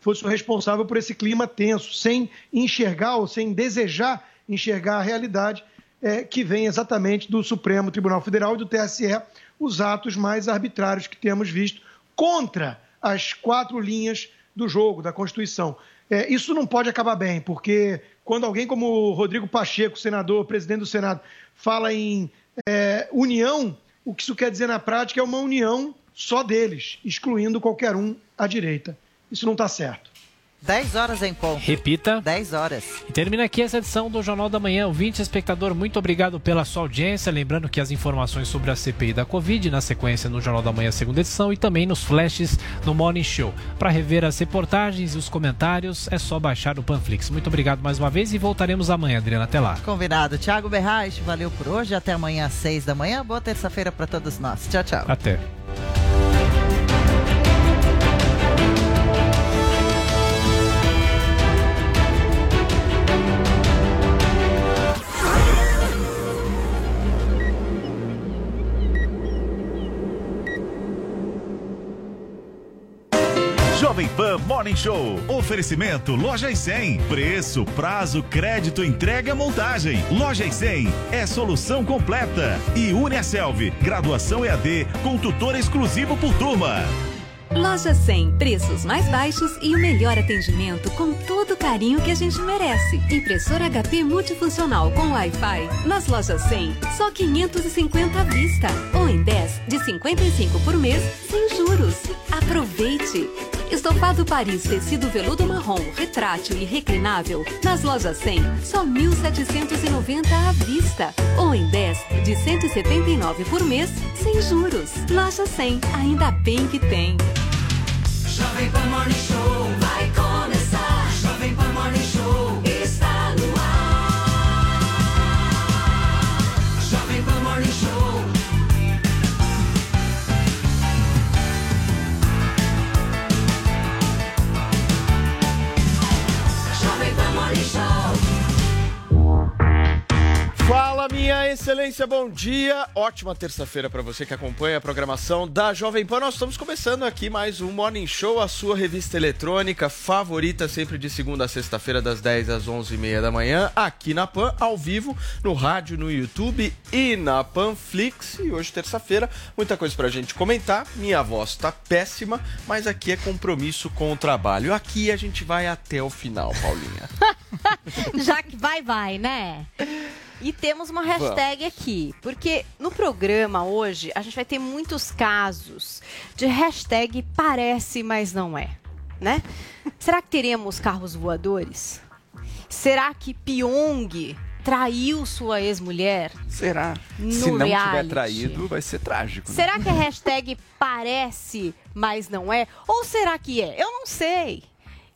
fosse o responsável por esse clima tenso, sem enxergar ou sem desejar enxergar a realidade é, que vem exatamente do Supremo Tribunal Federal e do TSE, os atos mais arbitrários que temos visto contra as quatro linhas do jogo, da Constituição. É, isso não pode acabar bem, porque quando alguém como o Rodrigo Pacheco, senador, presidente do Senado, fala em é, união, o que isso quer dizer na prática é uma união só deles, excluindo qualquer um à direita. Isso não está certo. 10 horas em ponto. Repita. 10 horas. E termina aqui essa edição do Jornal da Manhã. Ouvinte, espectador, muito obrigado pela sua audiência. Lembrando que as informações sobre a CPI da Covid, na sequência no Jornal da Manhã, segunda edição, e também nos flashes no Morning Show. Para rever as reportagens e os comentários, é só baixar o Panflix. Muito obrigado mais uma vez e voltaremos amanhã, Adriana. Até lá. Combinado. Tiago Berraes, valeu por hoje. Até amanhã às 6 da manhã. Boa terça-feira para todos nós. Tchau, tchau. Até. Jovem Pan Morning Show. Oferecimento Loja e 100. Preço, prazo, crédito, entrega, montagem. Loja e 100 é solução completa. E Uniaselv, graduação EAD com tutor exclusivo por turma. Loja 100, preços mais baixos e o melhor atendimento com todo o carinho que a gente merece. Impressora HP multifuncional com Wi-Fi. Nas lojas 100, só 550 à vista. Ou em 10, de 55 por mês, sem juros. Aproveite! Estofado Paris tecido veludo marrom, retrátil e reclinável. Nas lojas 100, só 1.790 à vista. Ou em 10, de 179 por mês, sem juros. Loja 100, ainda bem que tem. Jovem Pan Morning Show vai começar. Fala, minha excelência, bom dia. Ótima terça-feira para você que acompanha a programação da Jovem Pan. Nós estamos começando aqui mais um Morning Show, a sua revista eletrônica favorita, sempre de segunda a sexta-feira, das 10 às 11h30 da manhã, aqui na Pan, ao vivo, no rádio, no YouTube e na Panflix. E hoje, terça-feira, muita coisa pra gente comentar. Minha voz tá péssima, mas aqui é compromisso com o trabalho. Aqui a gente vai até o final, Paulinha. Já que vai, vai, né? E temos uma hashtag aqui, porque no programa hoje a gente vai ter muitos casos de hashtag parece, mas não é, né? Será que teremos carros voadores? Será que Pyong traiu sua ex-mulher? Será? No Se não tiver reality? traído, vai ser trágico. né? Será que a hashtag parece, mas não é? Ou será que é? Eu não sei.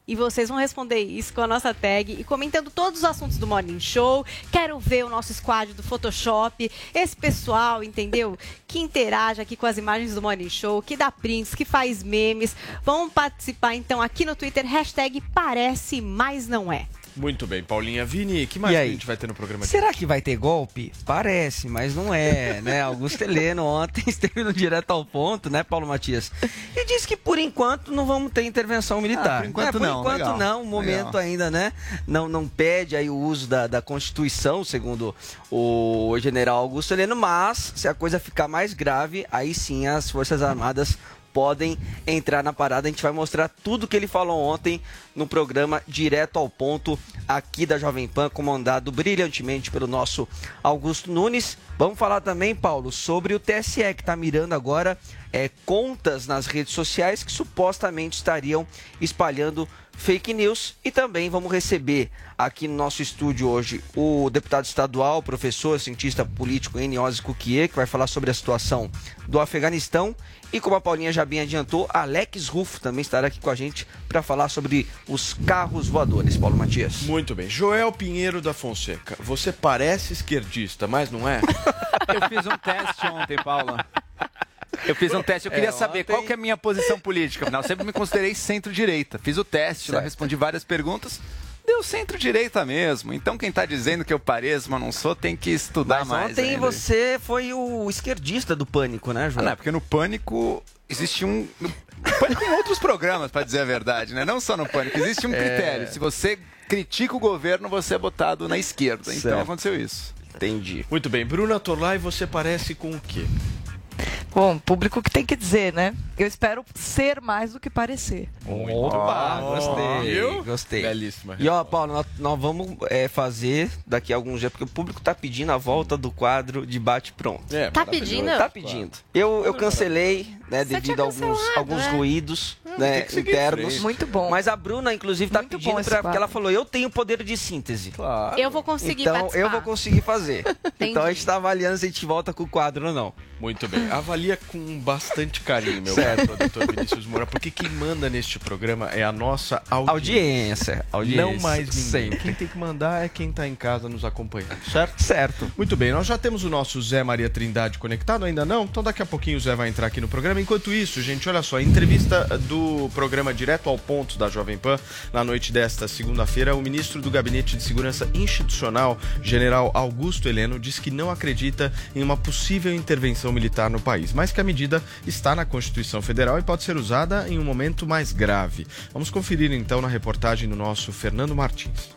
E vocês vão responder isso com a nossa tag e comentando todos os assuntos do Morning Show. Quero ver o nosso squad do Photoshop, esse pessoal, entendeu? Que interage aqui com as imagens do Morning Show, que dá prints, que faz memes. Vão participar então aqui no Twitter, hashtag parece, mas não é. Muito bem, Paulinha. Vini, que mais E que a aí? gente vai ter no programa de Será que vai ter golpe? Parece, mas não é, né? Augusto Heleno ontem esteve no direto ao ponto, né, Paulo Matias? E disse que por enquanto não vamos ter intervenção militar. Ah, por enquanto É, por não, enquanto legal, não, o momento legal. ainda, né? Não, não pede aí o uso da, da Constituição, segundo o general Augusto Heleno, mas se a coisa ficar mais grave, aí sim as Forças Armadas podem entrar na parada. A gente vai mostrar tudo que ele falou ontem no programa Direto ao Ponto aqui da Jovem Pan, comandado brilhantemente pelo nosso Augusto Nunes. Vamos falar também, Paulo, sobre o TSE que está mirando agora é, contas nas redes sociais que supostamente estariam espalhando fake news. E também vamos receber aqui no nosso estúdio hoje o deputado estadual, professor, cientista político Eniose Kukie, que vai falar sobre a situação do Afeganistão. E como a Paulinha já bem adiantou, Alex Rufo também estará aqui com a gente para falar sobre os carros voadores. Paulo Matias. Muito bem. Joel Pinheiro da Fonseca, você parece esquerdista, mas não é? Eu fiz um teste ontem, Paula. Eu fiz um teste, eu queria É, saber ontem- qual que é a minha posição política. Afinal, eu sempre me considerei centro-direita. Fiz o teste, lá respondi várias perguntas. Deu centro-direita mesmo. Então quem tá dizendo que eu pareço, mas não sou, tem que estudar Mas mais. ontem ainda. você foi o esquerdista do pânico, né, Ah, João? não, é porque no Pânico existe um. Pânico em outros programas, pra dizer a verdade, né? Não só no Pânico. Existe um É. critério. Se você critica o governo, você é botado na esquerda. Então Certo. aconteceu isso. Entendi. Muito bem. Bruna Torlai, você parece com o quê? Bom, público que tem que dizer, né? Eu espero ser mais do que parecer. Opa, gostei. viu? Gostei. Belíssima. E ó, Paulo, nós, nós vamos é, fazer daqui a alguns dias, porque o público tá pedindo a volta do quadro de bate-pronto. É, Tá pedindo? Tá pedindo. Eu, eu cancelei, né, Você devido a alguns, cancelado, alguns né? ruídos né, que internos. Muito bom. Mas a Bruna, inclusive, tá Muito pedindo pra, porque ela falou: eu tenho poder de síntese. Claro. Eu vou conseguir então participar. eu vou conseguir fazer. então a gente tá avaliando se a gente volta com o quadro ou não. Muito bem. Avalia com bastante carinho, meu Certo. produtor Vinícius Moura, porque quem manda neste programa é a nossa audiência. Audiência. audiência Não mais ninguém. Sempre. Quem tem que mandar é quem tá em casa nos acompanhando, certo? Certo. Muito bem, nós já temos o nosso Zé Maria Trindade conectado, ainda não? Então daqui a pouquinho o Zé vai entrar aqui no programa. Enquanto isso, gente, olha só, entrevista do programa Direto ao Ponto da Jovem Pan, na noite desta segunda-feira, o ministro do Gabinete de Segurança Institucional, general Augusto Heleno, diz que não acredita em uma possível intervenção militar no país, mas que a medida está na Constituição Federal e pode ser usada em um momento mais grave. Vamos conferir então na reportagem do nosso Fernando Martins.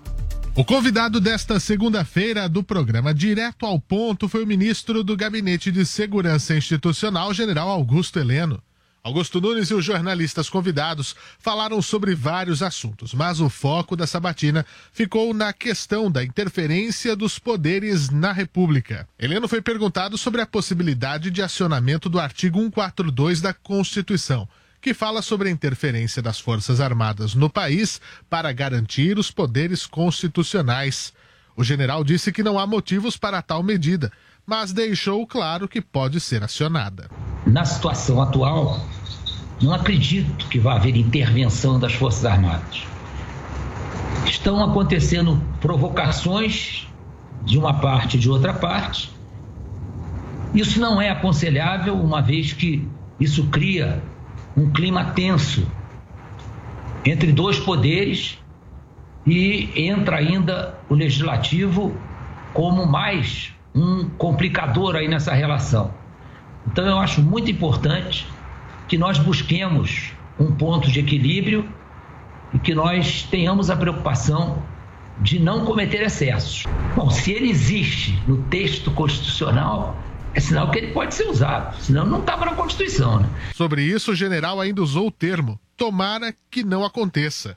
O convidado desta segunda-feira do programa Direto ao Ponto foi o ministro do Gabinete de Segurança Institucional, general Augusto Heleno. Augusto Nunes e os jornalistas convidados falaram sobre vários assuntos, mas o foco da sabatina ficou na questão da interferência dos poderes na República. Heleno foi perguntado sobre a possibilidade de acionamento do artigo 142 da Constituição, que fala sobre a interferência das Forças Armadas no país para garantir os poderes constitucionais. O general disse que não há motivos para tal medida, mas deixou claro que pode ser acionada. Na situação atual, não acredito que vá haver intervenção das Forças Armadas. Estão acontecendo provocações de uma parte e de outra parte. Isso não é aconselhável, uma vez que isso cria um clima tenso entre dois poderes e entra ainda o legislativo como mais um complicador aí nessa relação. Então eu acho muito importante que nós busquemos um ponto de equilíbrio e que nós tenhamos a preocupação de não cometer excessos. Bom, se ele existe no texto constitucional, é sinal que ele pode ser usado, senão não estava na Constituição, né? Sobre isso, o general ainda usou o termo tomara que não aconteça.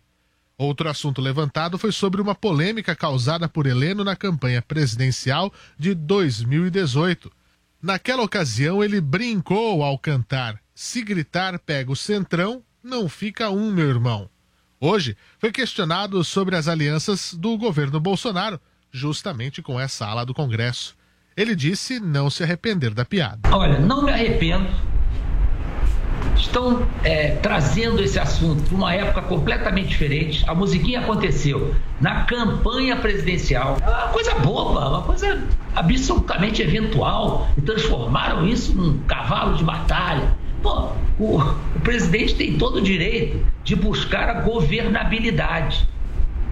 Outro assunto levantado foi sobre uma polêmica causada por Heleno na campanha presidencial de 2018. Naquela ocasião, ele brincou ao cantar: Se gritar, pega o centrão, não fica um, meu irmão. Hoje, foi questionado sobre as alianças do governo Bolsonaro, justamente com essa ala do Congresso. Ele disse não se arrepender da piada. Olha, não me arrependo. Estão é, trazendo esse assunto para uma época completamente diferente. A musiquinha aconteceu na campanha presidencial. É uma coisa boba, uma coisa absolutamente eventual. E transformaram isso num cavalo de batalha. Pô, o, o presidente tem todo o direito de buscar a governabilidade.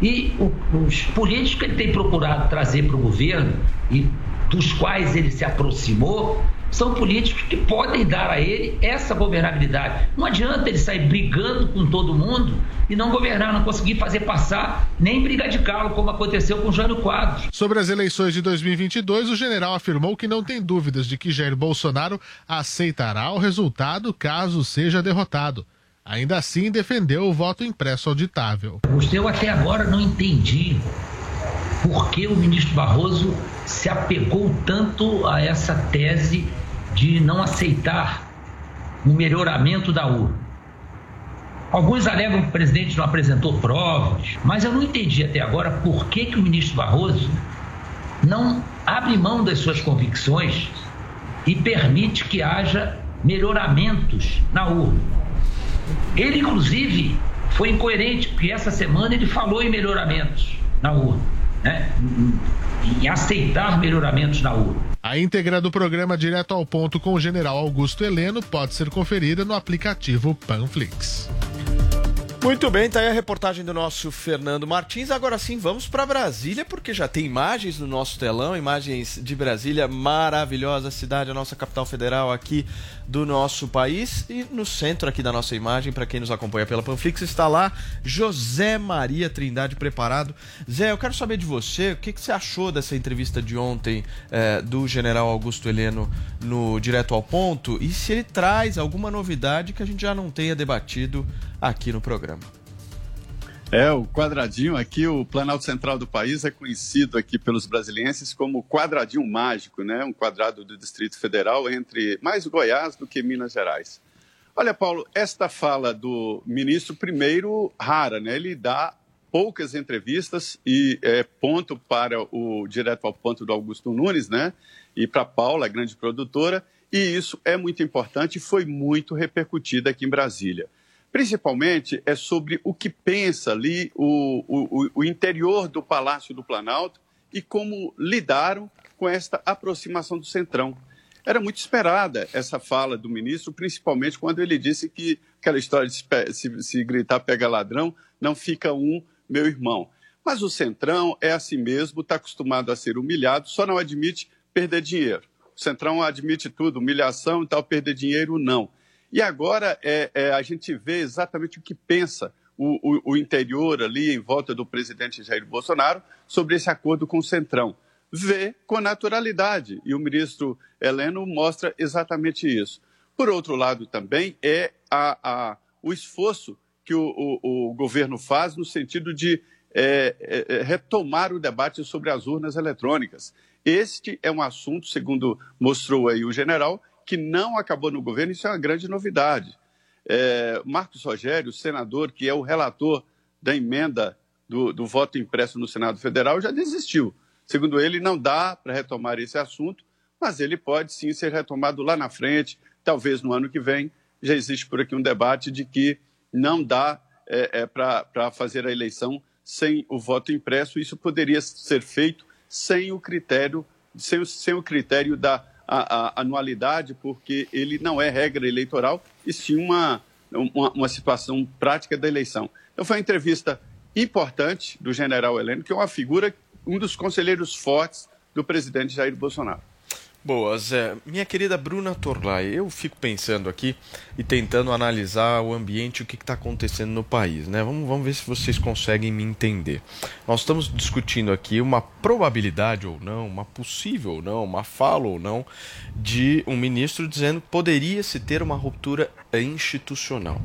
E o- os políticos que ele tem procurado trazer para o governo e dos quais ele se aproximou são políticos que podem dar a ele essa governabilidade. Não adianta ele sair brigando com todo mundo e não governar, não conseguir fazer passar nem briga de calo, como aconteceu com o Jânio Quadros. Sobre as eleições de 2022, o general afirmou que não tem dúvidas de que Jair Bolsonaro aceitará o resultado caso seja derrotado. Ainda assim, defendeu o voto impresso auditável. Eu até agora não entendi por que o ministro Barroso se apegou tanto a essa tese de não aceitar um melhoramento da urna. Alguns alegam que o presidente não apresentou provas, mas eu não entendi até agora por que, que o ministro Barroso não abre mão das suas convicções e permite que haja melhoramentos na urna. Ele, inclusive, foi incoerente, porque essa semana ele falou em melhoramentos na urna, né? em aceitar melhoramentos na urna. A íntegra do programa Direto ao Ponto com o general Augusto Heleno pode ser conferida no aplicativo Panflix. Muito bem, tá aí a reportagem do nosso Fernando Martins. Agora sim, vamos para Brasília, porque já tem imagens no nosso telão, imagens de Brasília, maravilhosa cidade, a nossa capital federal aqui do nosso país. E no centro aqui da nossa imagem, para quem nos acompanha pela Panflix, está lá José Maria Trindade preparado. Zé, eu quero saber de você, o que, que você achou dessa entrevista de ontem eh, do general Augusto Heleno no Direto ao Ponto e se ele traz alguma novidade que a gente já não tenha debatido aqui no programa. É, o quadradinho aqui, o Planalto Central do país é conhecido aqui pelos brasilienses como quadradinho mágico, né? Um quadrado do Distrito Federal entre mais Goiás do que Minas Gerais. Olha, Paulo, esta fala do ministro, primeiro, rara, né? Ele dá poucas entrevistas e é, ponto para o direto ao ponto do Augusto Nunes, né? E para Paula, a grande produtora, e isso é muito importante e foi muito repercutido aqui em Brasília. Principalmente é sobre o que pensa ali o, o, o interior do Palácio do Planalto e como lidaram com esta aproximação do Centrão. Era muito esperada essa fala do ministro, principalmente quando ele disse que aquela história de se, se gritar pega ladrão, não fica um meu irmão. Mas o Centrão é assim mesmo, está acostumado a ser humilhado, só não admite perder dinheiro. O Centrão admite tudo, humilhação e tal, perder dinheiro não. E agora é, é, a gente vê exatamente o que pensa o, o- o interior ali em volta do presidente Jair Bolsonaro sobre esse acordo com o Centrão. Vê com naturalidade, e o ministro Heleno mostra exatamente isso. Por outro lado, também é a- a- o esforço que o, o- governo faz no sentido de é, é, é, retomar o debate sobre as urnas eletrônicas. Este é um assunto, segundo mostrou aí o general, que não acabou no governo, isso é uma grande novidade. É, Marcos Rogério, senador, que é o relator da emenda do, do voto impresso no Senado Federal, já desistiu. Segundo ele, não dá para retomar esse assunto, mas ele pode sim ser retomado lá na frente, talvez no ano que vem. Já existe por aqui um debate de que não dá é, para fazer a eleição sem o voto impresso. Isso poderia ser feito sem o critério, sem, sem o critério da a- a anualidade, porque ele não é regra eleitoral, e sim uma, uma, uma situação prática da eleição. Então, foi uma entrevista importante do general Heleno, que é uma figura, um dos conselheiros fortes do presidente Jair Bolsonaro. Boa, Zé. Minha querida Bruna Torlai, eu fico pensando aqui e tentando analisar o ambiente, o que está acontecendo no país, né? Vamos, vamos ver se vocês conseguem me entender. Nós estamos discutindo aqui uma probabilidade ou não, uma possível ou não, uma fala ou não, de um ministro dizendo que poderia se ter uma ruptura institucional.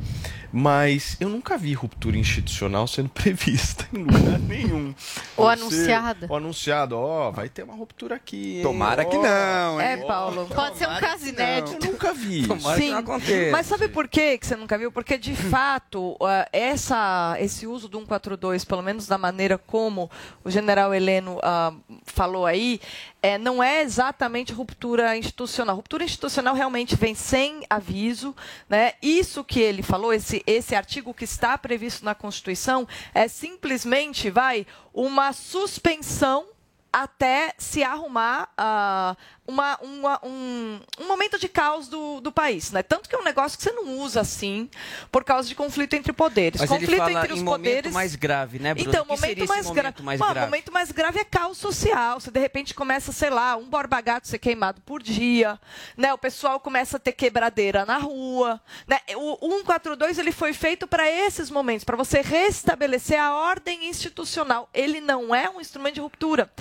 Mas eu nunca vi ruptura institucional sendo prevista em lugar nenhum. Ou anunciada. Ou anunciado, ó, vai ter uma ruptura aqui. hein? Tomara que Ó. não, É, Paulo. Pode ser um caso inédito. Eu nunca vi. Tomara que Sim, não aconteça. mas sabe por quê que você nunca viu? Porque, de fato, ah, essa, esse uso do 142, pelo menos da maneira como o general Heleno ah, falou aí, é, não é exatamente ruptura institucional. Ruptura institucional realmente vem sem aviso. Né? Isso que ele falou, esse, esse artigo que está previsto na Constituição, é simplesmente, vai, uma suspensão até se arrumar ah, uma- uma- um, um momento de caos do, do país. Né? Tanto que é um negócio que você não usa assim por causa de conflito entre poderes. Mas conflito ele fala entre os em momento poderes. mais grave, né, Bruno? Então, O que momento mais, momento gra... mais Bom, grave? momento mais grave é caos social. Você de repente começa, sei lá, um borba-gato ser queimado por dia, né? O pessoal começa a ter quebradeira na rua, né? O, o 142 ele foi feito para esses momentos, para você restabelecer a ordem institucional. Ele não é um instrumento de ruptura.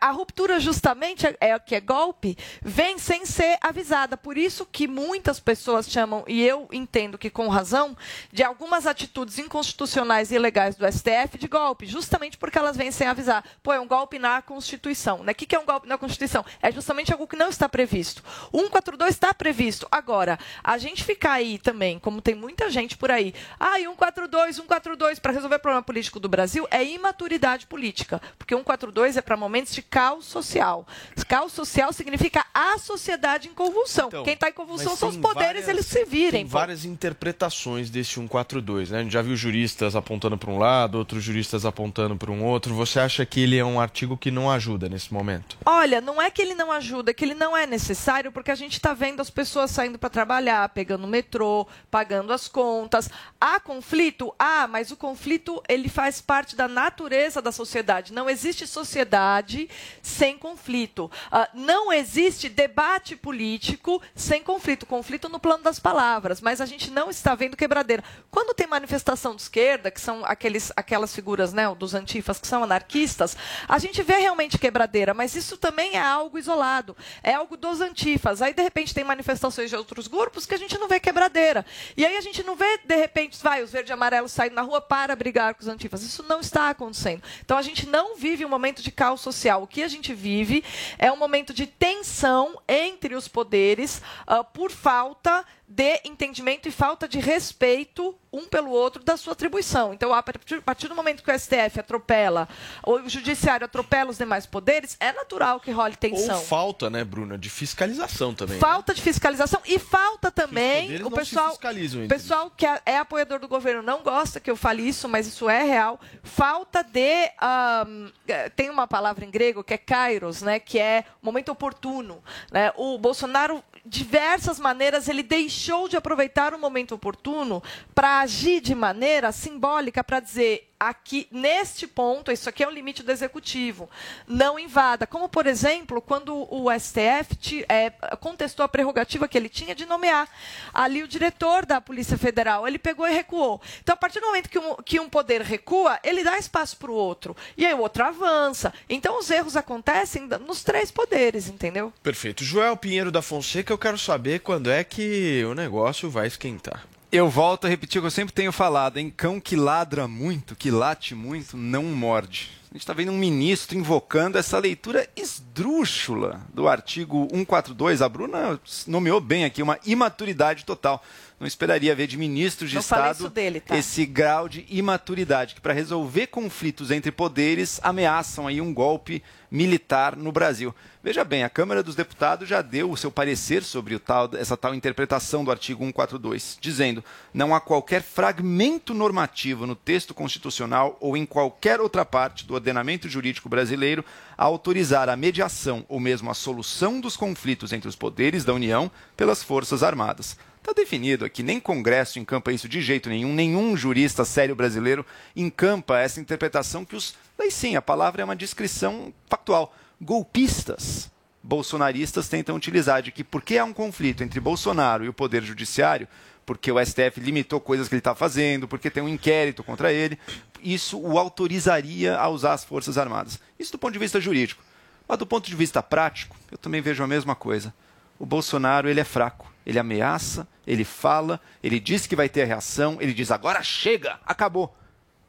A ruptura justamente é, é que é golpe, vem sem ser avisada. Por isso que muitas pessoas chamam, e eu entendo que com razão, de algumas atitudes inconstitucionais e ilegais do STF de golpe, justamente porque elas vêm sem avisar. Pô, é um golpe na Constituição. Né? O que é um golpe na Constituição? É justamente algo que não está previsto. O 142 está previsto. Agora, a gente ficar aí também, como tem muita gente por aí, ah, e 142, 142 para resolver o problema político do Brasil é imaturidade política, porque 142 é para momentos de caos social. Caos social significa a sociedade em convulsão. Então, Quem está em convulsão são os poderes, várias- eles se virem. Tem pô. várias interpretações desse 142, né? A gente já viu juristas apontando para um lado, outros juristas apontando para um outro. Você acha que ele é um artigo que não ajuda nesse momento? Olha, não é que ele não ajuda, é que ele não é necessário, porque a gente está vendo as pessoas saindo para trabalhar, pegando o metrô, pagando as contas. Há conflito? Ah, mas o conflito ele faz parte da natureza da sociedade. Não existe sociedade sem conflito. Ah, não existe debate político sem conflito. Conflito no plano das palavras, mas a gente não está vendo quebradeira. Quando tem manifestação de esquerda, que são aqueles, aquelas figuras né, dos antifas que são anarquistas, a gente vê realmente quebradeira, mas isso também é algo isolado, é algo dos antifas. Aí, de repente, tem manifestações de outros grupos que a gente não vê quebradeira. E aí a gente não vê, de repente, vai, os verde e amarelos saindo na rua para brigar com os antifas. Isso não está acontecendo. Então a gente não vive um momento de caos social. O que a gente vive é um momento de tensão entre os poderes ah, por falta de entendimento e falta de respeito um pelo outro da sua atribuição. Então, a partir, do momento que o STF atropela, ou o judiciário atropela os demais poderes, é natural que role tensão. Ou falta, né, Bruna, de fiscalização também. né? Falta de fiscalização e falta também o pessoal, o pessoal que é, é apoiador do governo não gosta que eu fale isso, mas isso é real. Falta de ahm, eh, tem uma palavra em grego que é kairos, né, que é momento oportuno. Né? O Bolsonaro diversas maneiras ele deixou de aproveitar o momento oportuno para agir de maneira simbólica para dizer aqui neste ponto isso aqui é o limite do executivo não invada. Como por exemplo quando o STF ti- eh, contestou a prerrogativa que ele tinha de nomear ali o diretor da Polícia Federal. Ele pegou e recuou. Então a partir do momento que um, que um poder recua ele dá espaço para o outro. E aí o outro avança. Então os erros acontecem nos três poderes entendeu? Perfeito. Joel Pinheiro da Fonseca, eu quero saber quando é que o negócio vai esquentar. Eu volto a repetir o que eu sempre tenho falado, hein? Cão que ladra muito, que late muito, não morde. A gente está vendo um ministro invocando essa leitura esdrúxula do artigo 142. A Bruna nomeou bem aqui uma imaturidade total. Não esperaria ver de ministros de Não Estado dele, tá? esse grau de imaturidade, que para resolver conflitos entre poderes ameaçam aí um golpe militar no Brasil. Veja bem, a Câmara dos Deputados já deu o seu parecer sobre o tal, essa tal interpretação do artigo 142, dizendo não há qualquer fragmento normativo no texto constitucional ou em qualquer outra parte do ordenamento jurídico brasileiro a autorizar a mediação ou mesmo a solução dos conflitos entre os poderes da União pelas Forças Armadas. Está definido aqui, nem Congresso encampa isso de jeito nenhum, nenhum jurista sério brasileiro encampa essa interpretação que os. Daí sim, a palavra é uma descrição factual. Golpistas bolsonaristas tentam utilizar de que porque há um conflito entre Bolsonaro e o Poder Judiciário, porque o STF limitou coisas que ele está fazendo, porque tem um inquérito contra ele, isso o autorizaria a usar as Forças Armadas. Isso do ponto de vista jurídico. Mas do ponto de vista prático, eu também vejo a mesma coisa. O Bolsonaro ele é fraco. Ele ameaça, ele fala, ele diz que vai ter a reação, ele diz agora chega, acabou.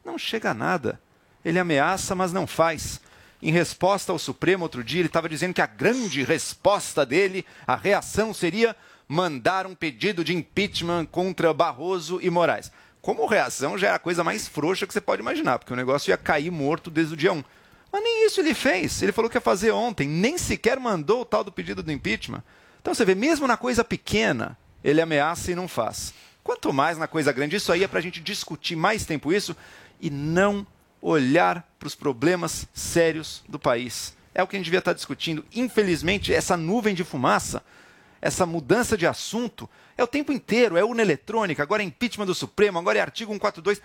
Não chega a nada. Ele ameaça, mas não faz. Em resposta ao Supremo outro dia, ele estava dizendo que a grande resposta dele, a reação seria mandar um pedido de impeachment contra Barroso e Moraes. Como reação já é a coisa mais frouxa que você pode imaginar, porque o negócio ia cair morto desde o dia 1. Mas nem isso ele fez. Ele falou que ia fazer ontem, nem sequer mandou o tal do pedido do impeachment. Então você vê, mesmo na coisa pequena, ele ameaça e não faz. Quanto mais na coisa grande, isso aí é para a gente discutir mais tempo isso e não olhar para os problemas sérios do país. É o que a gente devia estar discutindo. Infelizmente, essa nuvem de fumaça, essa mudança de assunto, é o tempo inteiro. É urna eletrônica, agora é impeachment do Supremo, agora é artigo 142.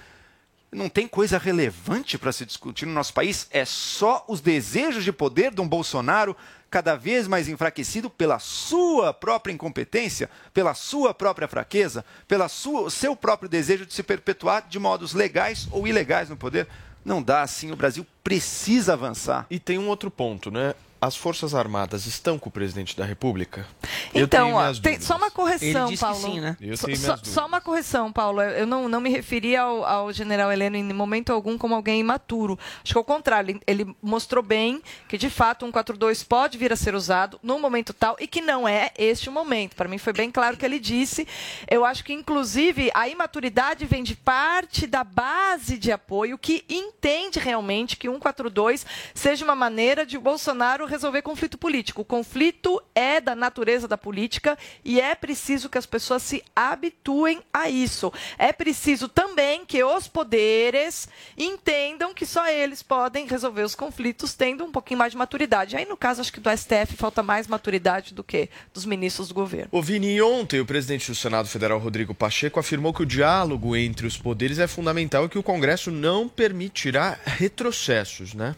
Não tem coisa relevante para se discutir no nosso país? É só os desejos de poder de um Bolsonaro cada vez mais enfraquecido pela sua própria incompetência, pela sua própria fraqueza, sua seu próprio desejo de se perpetuar de modos legais ou ilegais no poder? Não dá assim, o Brasil precisa avançar. E tem um outro ponto, né? As Forças Armadas estão com o presidente da República? Eu Então, tenho ó, tem só uma correção, Ele disse que Paulo. sim, né? Eu Só- tenho só, uma correção, Paulo. Eu não, não me referi ao, ao general Heleno em momento algum como alguém imaturo. Acho que ao contrário, ele, ele mostrou bem que, de fato, um 142 pode vir a ser usado num momento tal e que não é este o momento. Para mim foi bem claro o que ele disse. Eu acho que, inclusive, a imaturidade vem de parte da base de apoio que entende realmente que 142 seja uma maneira de o Bolsonaro resolver conflito político. O conflito é da natureza da política e é preciso que as pessoas se habituem a isso. É preciso também que os poderes entendam que só eles podem resolver os conflitos tendo um pouquinho mais de maturidade. Aí, no caso, acho que do STF falta mais maturidade do que dos ministros do governo. Ô Vini, ontem o presidente do Senado Federal, Rodrigo Pacheco, afirmou que o diálogo entre os poderes é fundamental e que o Congresso não permitirá retrocessos, né?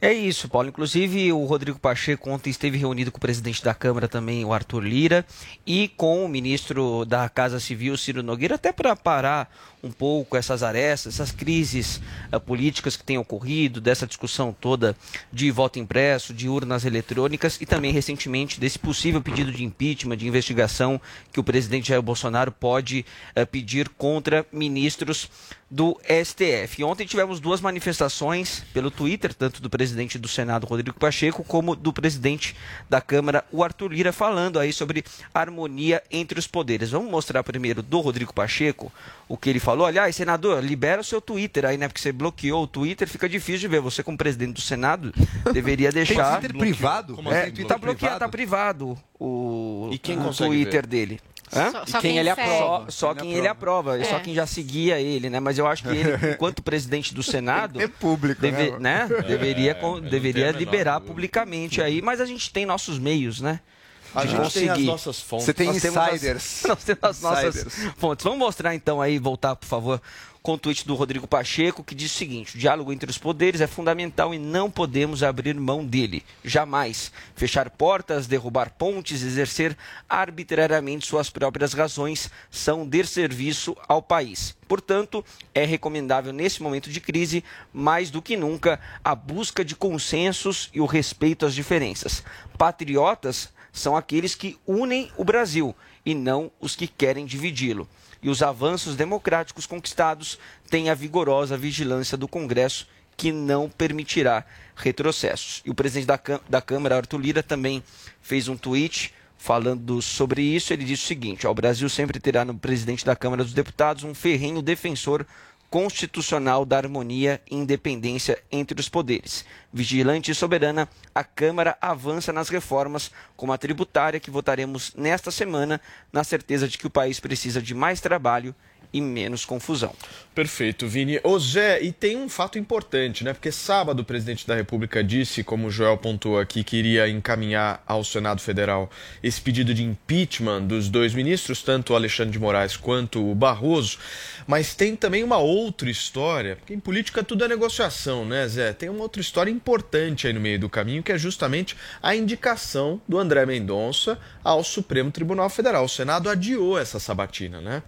É isso, Paulo. Inclusive, o Rodrigo Pacheco ontem esteve reunido com o presidente da Câmara também, o Arthur Lira, e com o ministro da Casa Civil, Ciro Nogueira, até para parar um pouco essas arestas, essas crises eh, políticas que têm ocorrido, dessa discussão toda de voto impresso, de urnas eletrônicas e também recentemente desse possível pedido de impeachment, de investigação que o presidente Jair Bolsonaro pode eh, pedir contra ministros do STF. E ontem tivemos duas manifestações pelo Twitter, tanto do presidente do Senado, Rodrigo Pacheco, como do presidente da Câmara, o Arthur Lira, falando aí sobre harmonia entre os poderes. Vamos mostrar primeiro do Rodrigo Pacheco o que ele falou. Aliás, senador, libera o seu Twitter aí, né? Porque você bloqueou o Twitter, fica difícil de ver. Você, como presidente do Senado, deveria deixar. Twitter privado? Como É, assim, tá bloqueado, privado? tá privado o, E quem o Twitter ver? dele. Hã? Só- E só quem quem ele segue. aprova. Só quem ele aprova, É. só quem já seguia ele, né? Mas eu acho que ele, enquanto presidente do Senado, É público, deve- né? né? É, deveria, deveria menor liberar publicamente aí, mas a gente tem nossos meios, né? A gente tem as nossas fontes. Você tem Nós insiders. nós temos as nossas Insiders. fontes. Vamos mostrar então aí, voltar, por favor, com o tweet do Rodrigo Pacheco, que diz o seguinte: o diálogo entre os poderes é fundamental e não podemos abrir mão dele. Jamais. Fechar portas, derrubar pontes, exercer arbitrariamente suas próprias razões são desserviço ao país. Portanto, é recomendável nesse momento de crise, mais do que nunca, a busca de consensos e o respeito às diferenças. Patriotas são aqueles que unem o Brasil e não os que querem dividi-lo. E os avanços democráticos conquistados têm a vigorosa vigilância do Congresso, que não permitirá retrocessos. E o presidente da, da Câmara, Arthur Lira, também fez um tweet falando sobre isso. Ele disse o seguinte: ó, o Brasil sempre terá no presidente da Câmara dos Deputados um ferrenho defensor constitucional da harmonia e independência entre os poderes. Vigilante e soberana, a Câmara avança nas reformas, como a tributária que votaremos nesta semana, na certeza de que o país precisa de mais trabalho e menos confusão. Perfeito, Vini. Ô Zé, e tem um fato importante, né? Porque sábado o presidente da República disse, como o Joel pontuou aqui, que iria encaminhar ao Senado Federal esse pedido de impeachment dos dois ministros, tanto o Alexandre de Moraes quanto o Barroso. Mas tem também uma outra história, porque em política tudo é negociação, né, Zé? Tem uma outra história importante aí no meio do caminho, que é justamente a indicação do André Mendonça ao Supremo Tribunal Federal. O Senado adiou essa sabatina, né?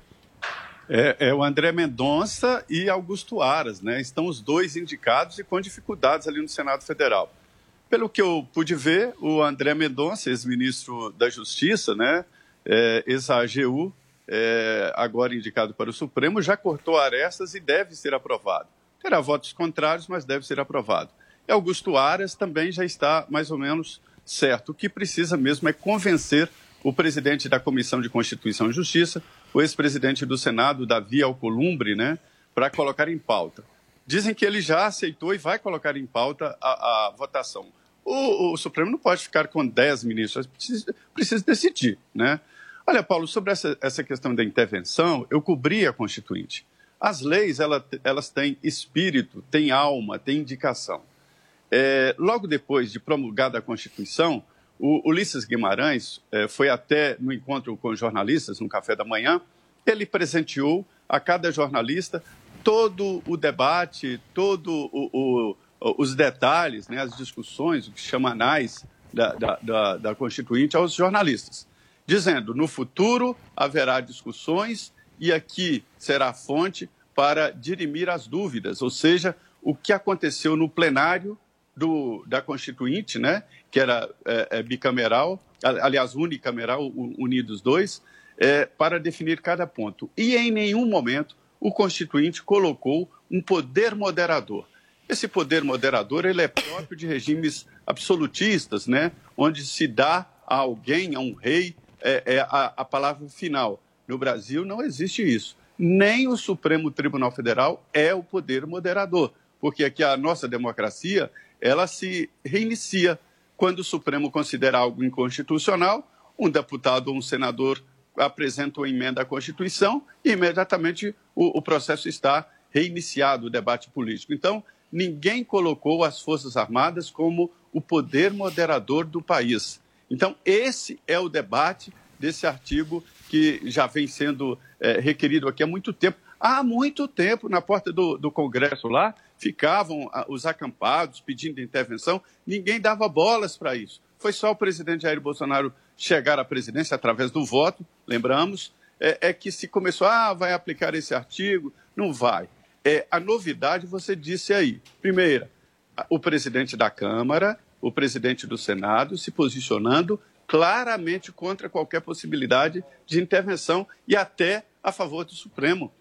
É, é o André Mendonça e Augusto Aras, né? Estão os dois indicados e com dificuldades ali no Senado Federal. Pelo que eu pude ver, o André Mendonça, ex-ministro da Justiça, né? É, ex-AGU, é, agora indicado para o Supremo, já cortou arestas e deve ser aprovado. Terá votos contrários, mas deve ser aprovado. E Augusto Aras também já está mais ou menos certo. O que precisa mesmo é convencer o presidente da Comissão de Constituição e Justiça, o ex-presidente do Senado, Davi Alcolumbre, né, para colocar em pauta. Dizem que ele já aceitou e vai colocar em pauta a, a votação. O, o Supremo não pode ficar com 10 ministros, precisa, precisa decidir. Né? Olha, Paulo, sobre essa, essa questão da intervenção, eu cobri a Constituinte. As leis, ela, elas têm espírito, têm alma, têm indicação. É, logo depois de promulgada a Constituição, o Ulisses Guimarães é, foi até no encontro com jornalistas, no café da manhã, ele presenteou a cada jornalista todo o debate, todo o, o, os detalhes, né, as discussões, o que da, da, da, da Constituinte aos jornalistas, dizendo, no futuro haverá discussões e aqui será a fonte para dirimir as dúvidas, ou seja, o que aconteceu no plenário do, da Constituinte, né, que era é, é, bicameral, aliás, unicameral, unidos dois, é, para definir cada ponto. E em nenhum momento o Constituinte colocou um poder moderador. Esse poder moderador ele é próprio de regimes absolutistas, né, onde se dá a alguém, a um rei, é, é a, a palavra final. No Brasil não existe isso. Nem o Supremo Tribunal Federal é o poder moderador, porque aqui a nossa democracia ela se reinicia quando o Supremo considera algo inconstitucional, um deputado ou um senador apresenta uma emenda à Constituição e imediatamente o, o processo está reiniciado, o debate político. Então, ninguém colocou as Forças Armadas como o poder moderador do país. Então, esse é o debate desse artigo que já vem sendo é, requerido aqui há muito tempo. Há muito tempo, na porta do, do Congresso lá, ficavam ah, os acampados pedindo intervenção, ninguém dava bolas para isso. Foi só o presidente Jair Bolsonaro chegar à presidência através do voto, lembramos, é, é que se começou, ah, vai aplicar esse artigo, não vai. É, a novidade você disse aí. Primeira, o presidente da Câmara, o presidente do Senado se posicionando claramente contra qualquer possibilidade de intervenção e até a favor do Supremo.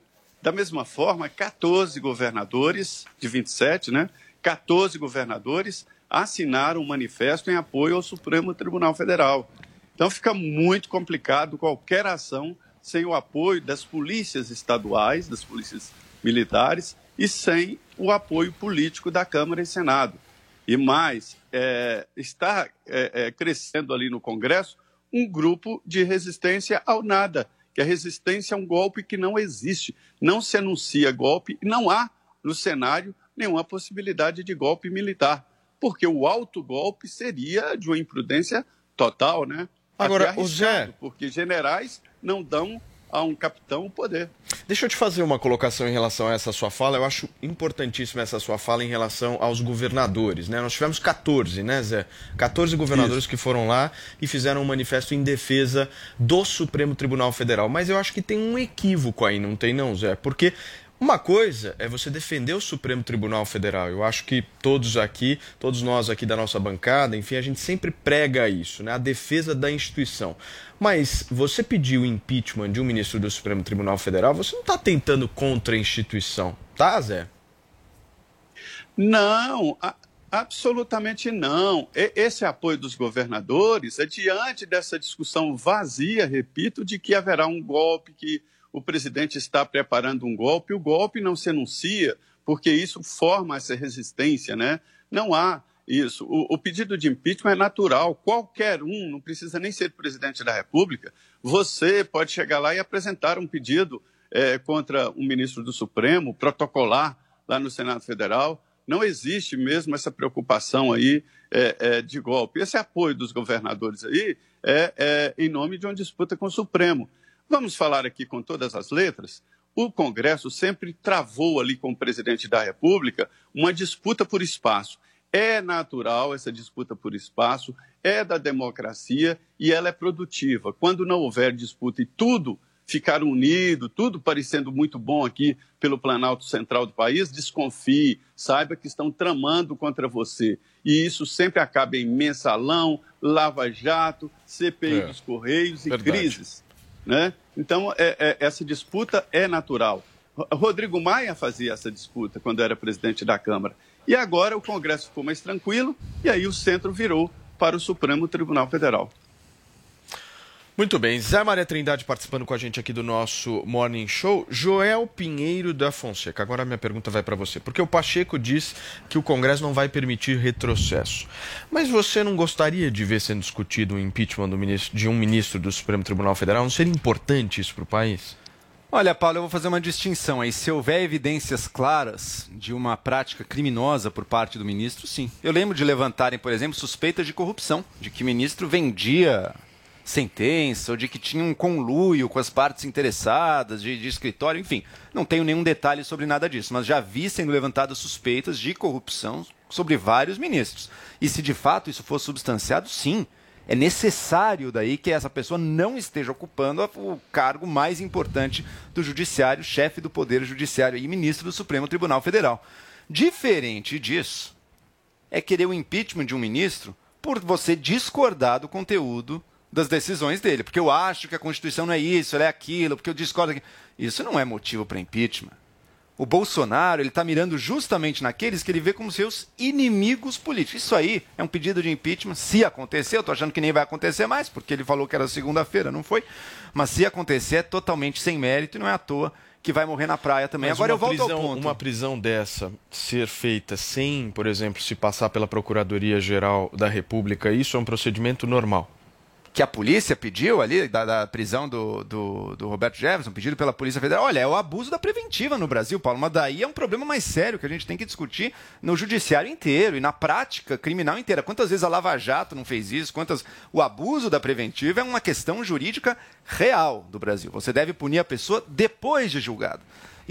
Da mesma forma, 14 governadores, de 27, né? 14 governadores assinaram um manifesto em apoio ao Supremo Tribunal Federal. Então fica muito complicado qualquer ação sem o apoio das polícias estaduais, das polícias militares e sem o apoio político da Câmara e Senado. E mais, é, está é, é, crescendo ali no Congresso um grupo de resistência ao nada, que a resistência a um golpe que não existe. Não se anuncia golpe, não há no cenário nenhuma possibilidade de golpe militar, porque o autogolpe seria de uma imprudência total, né? Agora, o Zé- arriscado, Porque generais não dão a um capitão o poder. Deixa eu te fazer uma colocação em relação a essa sua fala. Eu acho importantíssima essa sua fala em relação aos governadores. Né? Nós tivemos 14, né, Zé? 14 governadores que foram lá e fizeram um manifesto em defesa do Supremo Tribunal Federal. Mas eu acho que tem um equívoco aí, não tem não, Zé? Porque uma coisa é você defender o Supremo Tribunal Federal. Eu acho que todos aqui, todos nós aqui da nossa bancada, enfim, a gente sempre prega isso, né? A defesa da instituição. Mas você pediu o impeachment de um ministro do Supremo Tribunal Federal, você não está tentando contra a instituição, tá, Zé? Não, a- absolutamente não. Esse apoio dos governadores é diante dessa discussão vazia, repito, de que haverá um golpe, que o presidente está preparando um golpe. O golpe não se anuncia, porque isso forma essa resistência, né? Não há isso. O, o pedido de impeachment é natural. Qualquer um, não precisa nem ser presidente da República, você pode chegar lá e apresentar um pedido eh, contra um ministro do Supremo, protocolar lá no Senado Federal. Não existe mesmo essa preocupação aí eh, eh, de golpe. Esse apoio dos governadores aí é, é em nome de uma disputa com o Supremo. Vamos falar aqui com todas as letras. O Congresso sempre travou ali com o presidente da República uma disputa por espaço. É natural essa disputa por espaço, é da democracia e ela é produtiva. Quando não houver disputa e tudo ficar unido, tudo parecendo muito bom aqui pelo Planalto Central do país, desconfie, saiba que estão tramando contra você. E isso sempre acaba em mensalão, lava-jato, CPI É, dos Correios e verdade. crises. Né? Então, é- é- essa disputa é natural. Ro- Rodrigo Maia fazia essa disputa quando era presidente da Câmara. E agora o Congresso ficou mais tranquilo e aí o centro virou para o Supremo Tribunal Federal. Muito bem, Zé Maria Trindade participando com a gente aqui do nosso Morning Show. Joel Pinheiro da Fonseca. Agora a minha pergunta vai para você, porque o Pacheco diz que o Congresso não vai permitir retrocesso. Mas você não gostaria de ver sendo discutido o impeachment ministro- de um ministro do Supremo Tribunal Federal? Não seria importante isso para o país? Olha, Paulo, eu vou fazer uma distinção aí. Se houver evidências claras de uma prática criminosa por parte do ministro, sim. Eu lembro de levantarem, por exemplo, suspeitas de corrupção, de que o ministro vendia sentença ou de que tinha um conluio com as partes interessadas, de, de escritório, enfim. Não tenho nenhum detalhe sobre nada disso, mas já vi sendo levantadas suspeitas de corrupção sobre vários ministros. E se de fato isso for substanciado, sim. É necessário daí que essa pessoa não esteja ocupando o cargo mais importante do judiciário, chefe do poder judiciário e ministro do Supremo Tribunal Federal. Diferente disso, é querer o impeachment de um ministro por você discordar do conteúdo das decisões dele. Porque eu acho que a Constituição não é isso, ela é aquilo, porque eu discordo. Isso não é motivo para impeachment. O Bolsonaro ele está mirando justamente naqueles que ele vê como seus inimigos políticos. Isso aí é um pedido de impeachment. Se acontecer, eu estou achando que nem vai acontecer mais, porque ele falou que era segunda-feira, não foi. Mas se acontecer, é totalmente sem mérito e não é à toa que vai morrer na praia também. Mas Agora eu volto prisão, ao ponto. Uma prisão dessa ser feita sem, por exemplo, se passar pela Procuradoria-Geral da República, isso é um procedimento normal. Que a polícia pediu ali, da, da prisão do, do, do Roberto Jefferson, pedido pela Polícia Federal. Olha, é o abuso da preventiva no Brasil, Paulo. Mas daí é um problema mais sério que a gente tem que discutir no judiciário inteiro e na prática criminal inteira. Quantas vezes a Lava Jato não fez isso? Quantas. O abuso da preventiva é uma questão jurídica real do Brasil. Você deve punir a pessoa depois de julgado.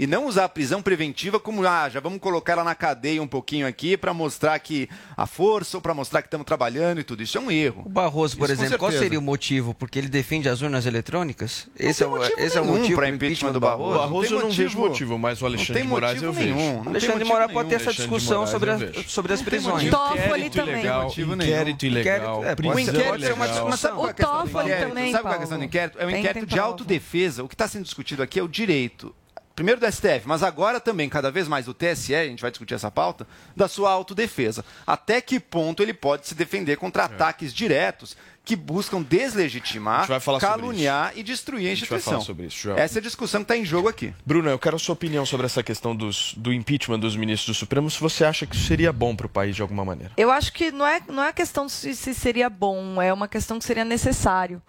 E não usar a prisão preventiva como, ah, já vamos colocar ela na cadeia um pouquinho aqui para mostrar que a força ou para mostrar que estamos trabalhando e tudo. Isso é um erro. O Barroso, por Isso exemplo, qual seria o motivo? Porque ele defende as urnas eletrônicas? Esse é, o, esse é o motivo pra pro impeachment do Barroso. O Barroso Não eu tem não vejo motivo. mas o Alexandre tem de Moraes eu motivo vejo. nenhum. Não Alexandre de motivo Moraes pode ter essa discussão sobre vejo. sobre as Não tem prisões. motivo. Toffoli Inquérito também. ilegal, inquérito ilegal, Inquérito- é, inquérito uma O qual é a do Toffoli inquérito? também, Sabe qual é a questão do inquérito? É um inquérito de autodefesa. O que está sendo discutido aqui é o direito. Primeiro do STF, mas agora também, cada vez mais, o TSE, a gente vai discutir essa pauta, da sua autodefesa. Até que ponto ele pode se defender contra ataques diretos que buscam A deslegitimar, caluniar e destruir a A gente vai instituição. falar sobre isso, Joel. Essa é a discussão que está em jogo aqui. Bruna, eu quero a sua opinião sobre essa questão dos, do impeachment dos ministros do Supremo, se você acha que isso seria bom para o país de alguma maneira. Eu acho que não é, não é questão de se, se seria bom, é uma questão que seria necessário.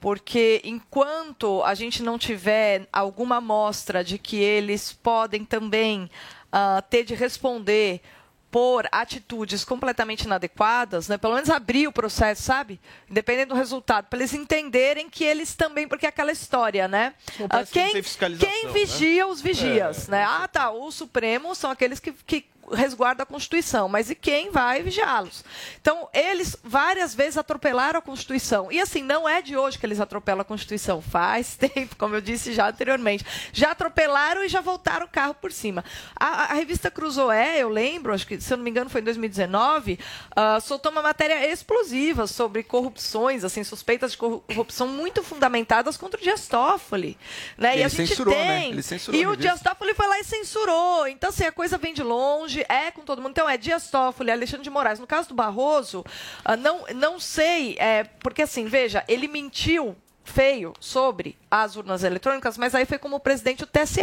Porque enquanto a gente não tiver alguma amostra de que eles podem também ah, ter de responder por atitudes completamente inadequadas, né? pelo menos abrir o processo, sabe? Independente do resultado, para eles entenderem que eles também, porque é aquela história, né? Ah, quem, quem né? vigia os vigias, É, né? Ah, tá, o Supremo são aqueles que, que resguardam a Constituição, mas e quem vai vigiá-los? Então, eles várias vezes atropelaram a Constituição. E assim, não é de hoje que eles atropelam a Constituição, faz tempo, como eu disse já anteriormente. Já atropelaram e já voltaram o carro por cima. A, a revista Cruzoé, eu lembro, acho que, se eu não me engano, foi em 2019, ah, soltou uma matéria explosiva sobre corrupções, assim, suspeitas de corrupção muito fundamentadas contra o Dias Toffoli. Né? E Ele a gente censurou, tem. né? Ele censurou e o. Dias Toffoli foi lá e censurou. Então, assim, a coisa vem de longe, é com todo mundo. Então, é Dias Toffoli, Alexandre de Moraes. No caso do Barroso, ah, não, não sei, é, porque assim, veja, ele mentiu feio sobre as urnas eletrônicas, mas aí foi como presidente do TSE.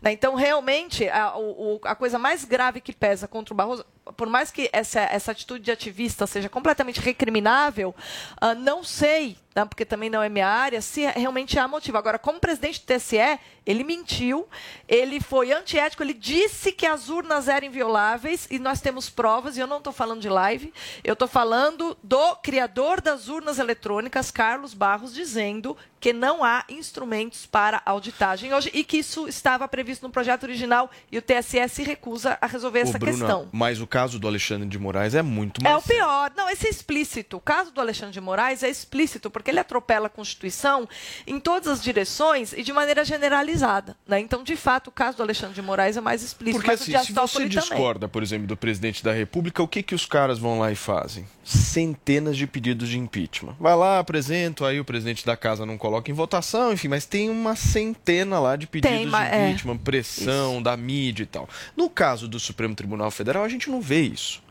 né? Então, realmente, a, o- o- a coisa mais grave que pesa contra o Barroso, por mais que essa, essa atitude de ativista seja completamente recriminável, ah, não sei, né, porque também não é minha área, se realmente há motivo. Agora, como presidente do TSE, ele mentiu, ele foi antiético, ele disse que as urnas eram invioláveis e nós temos provas, e eu não estou falando de live, eu estou falando do criador das urnas eletrônicas, Carlos Barros, dizendo que não há instrumentos para auditagem hoje e que isso estava previsto no projeto original e o TSE se recusa a resolver essa Ô, Bruna, questão. Mas o caso do Alexandre de Moraes é muito mais. É o pior. Não, esse é explícito. O caso do Alexandre de Moraes é explícito, porque ele atropela a Constituição em todas as direções e de maneira generalizada. né? Então, de fato, o caso do Alexandre de Moraes é mais explícito. Porque assim, se você Toffoli também. discorda, por exemplo, do presidente da República, o que, que os caras vão lá e fazem? Centenas de pedidos de impeachment. Vai lá, apresento, aí o presidente da casa não coloca em votação, enfim, mas tem uma centena lá de pedidos Tem, de é. impeachment, pressão da mídia e tal. No caso do Supremo Tribunal Federal, a gente não vê isso.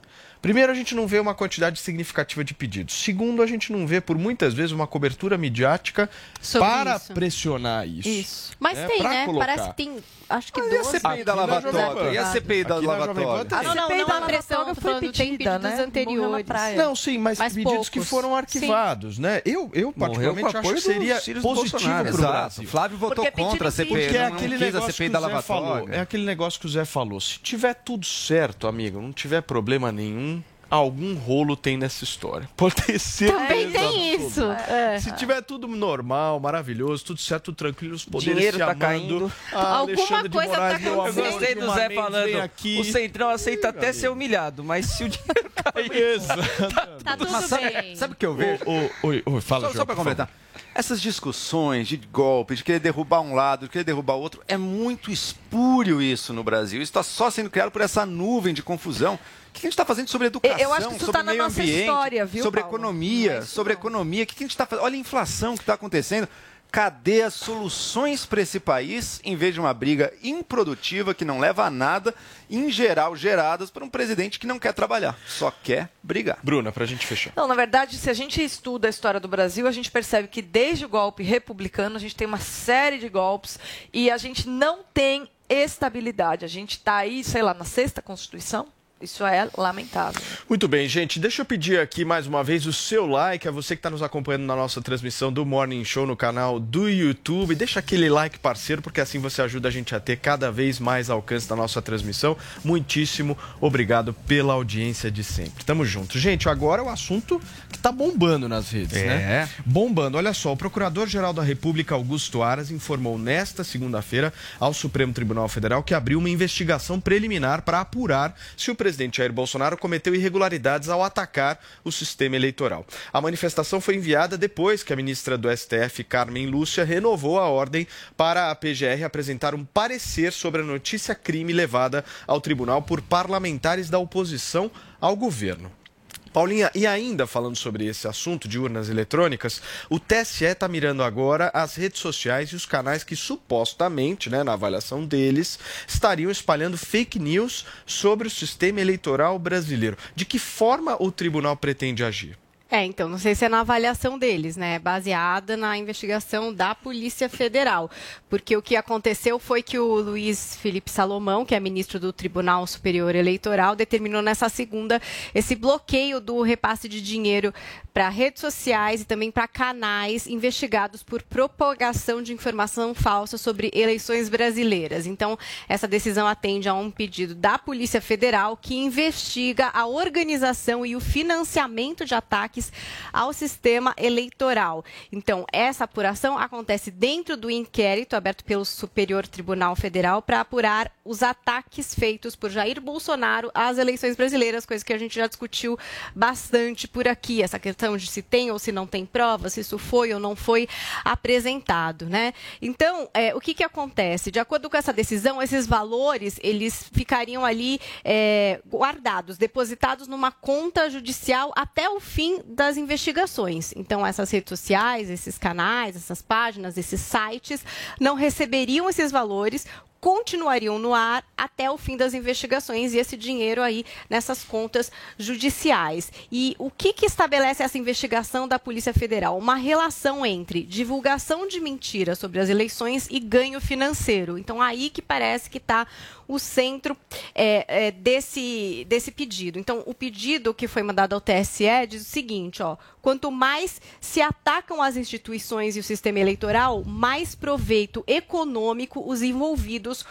Primeiro, a gente não vê uma quantidade significativa de pedidos. Segundo, a gente não vê, por muitas vezes, uma cobertura midiática Sobre para isso. pressionar isso. Isso. Mas né? tem, Pra né? colocar. Parece que tem, acho que Mas e a 12. CPI da Aqui na Lava Jovem Pan. Toga? E a CPI da Aqui na Lava Jovem Pan Toga? tem. Ah, não, não, CPI não da a pressão, Lava falando, foi tem pedida, pedidos né? anteriores. Não, sim, mas, Mas pedidos que poucos. foram arquivados, né? Eu, eu particularmente acho que seria positivo para o. Brasil. Flávio votou Porque contra a CPI, Porque é não aquele quis a negócio CPI que da o Zé Lava falou. Toga. É aquele negócio que o Zé falou. Se tiver tudo certo, amigo, não tiver problema nenhum, algum rolo tem nessa história. Pode ter certeza. Também tem isso. É. Se tiver tudo normal, maravilhoso, tudo certo, tudo tranquilo, os poderes Dinheiro se tá amando. caindo. Ah, Alguma coisa tá Moraes, meu acontecendo. Eu gostei do Zé falando. aqui. O Centrão aceita até ser humilhado, mas se o dinheiro cair. Tá tudo Mas sabe, bem. sabe o que eu vejo? Oi, oi, fala, só, João, só para completar. Essas discussões de golpe, de querer derrubar um lado, de querer derrubar o outro, é muito espúrio isso no Brasil. Isso está só sendo criado por essa nuvem de confusão. O que a gente está fazendo sobre educação, Eu acho que isso sobre tá na meio nossa ambiente, história, viu, sobre Paulo? economia, sobre economia. O que a gente está fazendo? Olha a inflação que está acontecendo. Cadê as soluções para esse país, em vez de uma briga improdutiva que não leva a nada, em geral geradas por um presidente que não quer trabalhar, só quer brigar? Bruna, para a gente fechar. Não, na verdade, se a gente estuda a história do Brasil, a gente percebe que desde o golpe republicano a gente tem uma série de golpes e a gente não tem estabilidade. A gente está aí, sei lá, na sexta Constituição. Isso é lamentável. Muito bem, gente. Deixa eu pedir aqui mais uma vez o seu like a você que está nos acompanhando na nossa transmissão do Morning Show no canal do YouTube. Deixa aquele like parceiro, porque assim você ajuda a gente a ter cada vez mais alcance na nossa transmissão. Muitíssimo obrigado pela audiência de sempre. Tamo junto. Gente, agora o assunto que tá bombando nas redes, É. né? Bombando. Olha só, o Procurador-Geral da República, Augusto Aras, informou nesta segunda-feira ao Supremo Tribunal Federal que abriu uma investigação preliminar para apurar se o presidente Jair Bolsonaro cometeu irregularidades ao atacar o sistema eleitoral. A manifestação foi enviada depois que a ministra do STF, Carmen Lúcia, renovou a ordem para a PGR apresentar um parecer sobre a notícia crime levada ao tribunal por parlamentares da oposição ao governo. Paulinha, e ainda falando sobre esse assunto de urnas eletrônicas, o TSE está mirando agora as redes sociais e os canais que supostamente, né, na avaliação deles, estariam espalhando fake news sobre o sistema eleitoral brasileiro. De que forma o tribunal pretende agir? É, então, não sei se é na avaliação deles, né? Baseada na investigação da Polícia Federal. Porque o que aconteceu foi que o Luiz Felipe Salomão, que é ministro do Tribunal Superior Eleitoral, determinou nessa segunda esse bloqueio do repasse de dinheiro para redes sociais e também para canais investigados por propagação de informação falsa sobre eleições brasileiras. Então, essa decisão atende a um pedido da Polícia Federal que investiga a organização e o financiamento de ataques ao sistema eleitoral. Então, essa apuração acontece dentro do inquérito aberto pelo Superior Tribunal Federal para apurar os ataques feitos por Jair Bolsonaro às eleições brasileiras, coisa que a gente já discutiu bastante por aqui, essa questão de se tem ou se não tem provas, se isso foi ou não foi apresentado, né? Então, é, o que que acontece? De acordo com essa decisão, esses valores, eles ficariam ali é, guardados, depositados numa conta judicial até o fim das investigações. Então, essas redes sociais, esses canais, essas páginas, esses sites não receberiam esses valores, continuariam no ar até o fim das investigações e esse dinheiro aí nessas contas judiciais. E o que, que estabelece essa investigação da Polícia Federal? Uma relação entre divulgação de mentiras sobre as eleições e ganho financeiro. Então, aí que parece que está o centro é, é, desse, desse pedido. Então, o pedido que foi mandado ao TSE diz o seguinte, ó, quanto mais se atacam as instituições e o sistema eleitoral, mais proveito econômico os envolvidos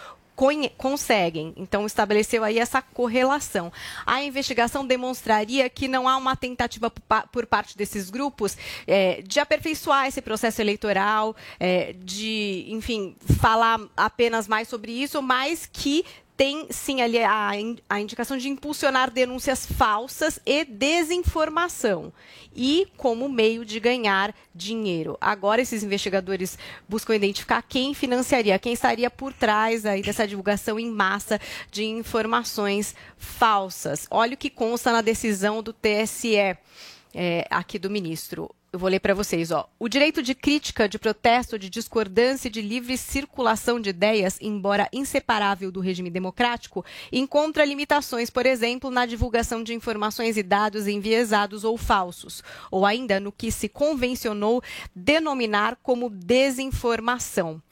conseguem. Então, estabeleceu aí essa correlação. A investigação demonstraria que não há uma tentativa por pa- por parte desses grupos eh, de aperfeiçoar esse processo eleitoral, eh, de, enfim, falar apenas mais sobre isso, mas que tem sim ali a, a indicação de impulsionar denúncias falsas e desinformação e como meio de ganhar dinheiro. Agora esses investigadores buscam identificar quem financiaria, quem estaria por trás aí dessa divulgação em massa de informações falsas. Olha o que consta na decisão do TSE é, aqui do ministro. Eu vou ler para vocês, ó. O direito de crítica, de protesto, de discordância e de livre circulação de ideias, embora inseparável do regime democrático, encontra limitações, por exemplo, na divulgação de informações e dados enviesados ou falsos, ou ainda no que se convencionou denominar como desinformação.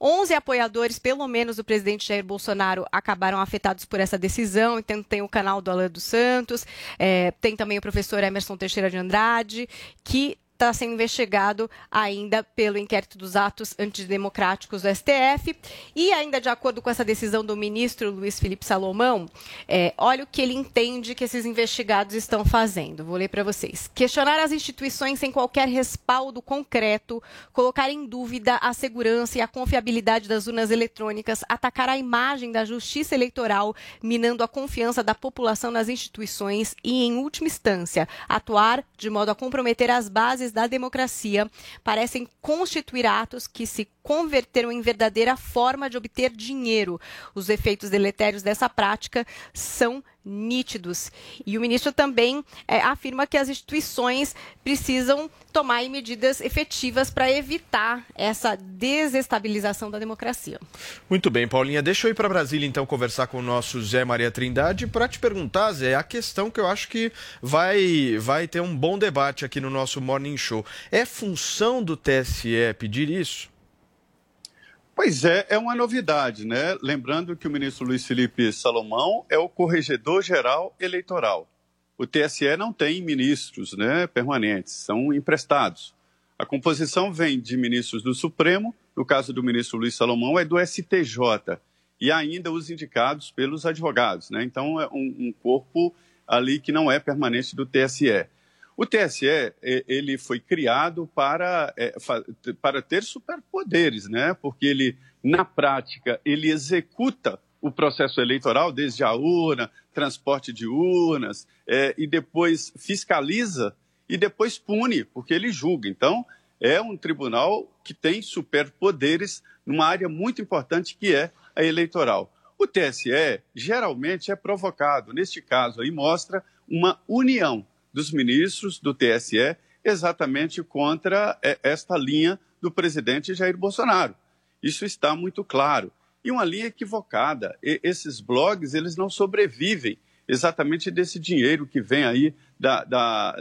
11 apoiadores, pelo menos, do presidente Jair Bolsonaro acabaram afetados por essa decisão. Então, tem o canal do Alan dos Santos, eh, tem também o professor Emerson Teixeira de Andrade, que está sendo investigado ainda pelo inquérito dos atos antidemocráticos do STF. E ainda de acordo com essa decisão do ministro Luiz Felipe Salomão, é, olha o que ele entende que esses investigados estão fazendo. Vou ler para vocês. Questionar as instituições sem qualquer respaldo concreto, colocar em dúvida a segurança e a confiabilidade das urnas eletrônicas, atacar a imagem da justiça eleitoral, minando a confiança da população nas instituições e, em última instância, atuar de modo a comprometer as bases da democracia, parecem constituir atos que se converteram em verdadeira forma de obter dinheiro. Os efeitos deletérios dessa prática são nítidos. E o ministro também eh, afirma que as instituições precisam tomar medidas efetivas para evitar essa desestabilização da democracia. Muito bem, Paulinha. Deixa eu ir para Brasília então conversar com o nosso Zé Maria Trindade para te perguntar, Zé, a questão que eu acho que vai, vai ter um bom debate aqui no nosso Morning Show. É função do TSE pedir isso? Pois é, é uma novidade, né? Lembrando que o ministro Luiz Felipe Salomão é o corregedor-geral eleitoral. O TSE não tem ministros né, permanentes, são emprestados. A composição vem de ministros do Supremo, no caso do ministro Luiz Salomão, é do STJ, e ainda os indicados pelos advogados. Né? Então, é um, um corpo ali que não é permanente do TSE. O TSE eh, ele foi criado para, é, para ter superpoderes, né? porque ele, na prática, ele executa o processo eleitoral, desde a urna, transporte de urnas, é, e depois fiscaliza e depois pune, porque ele julga. Então, é um tribunal que tem superpoderes numa área muito importante que é a eleitoral. O TSE geralmente é provocado, neste caso aí mostra uma união dos ministros do TSE exatamente contra é, esta linha do presidente Jair Bolsonaro. Isso está muito claro. E uma linha equivocada. E esses blogs, eles não sobrevivem exatamente desse dinheiro que vem aí da, da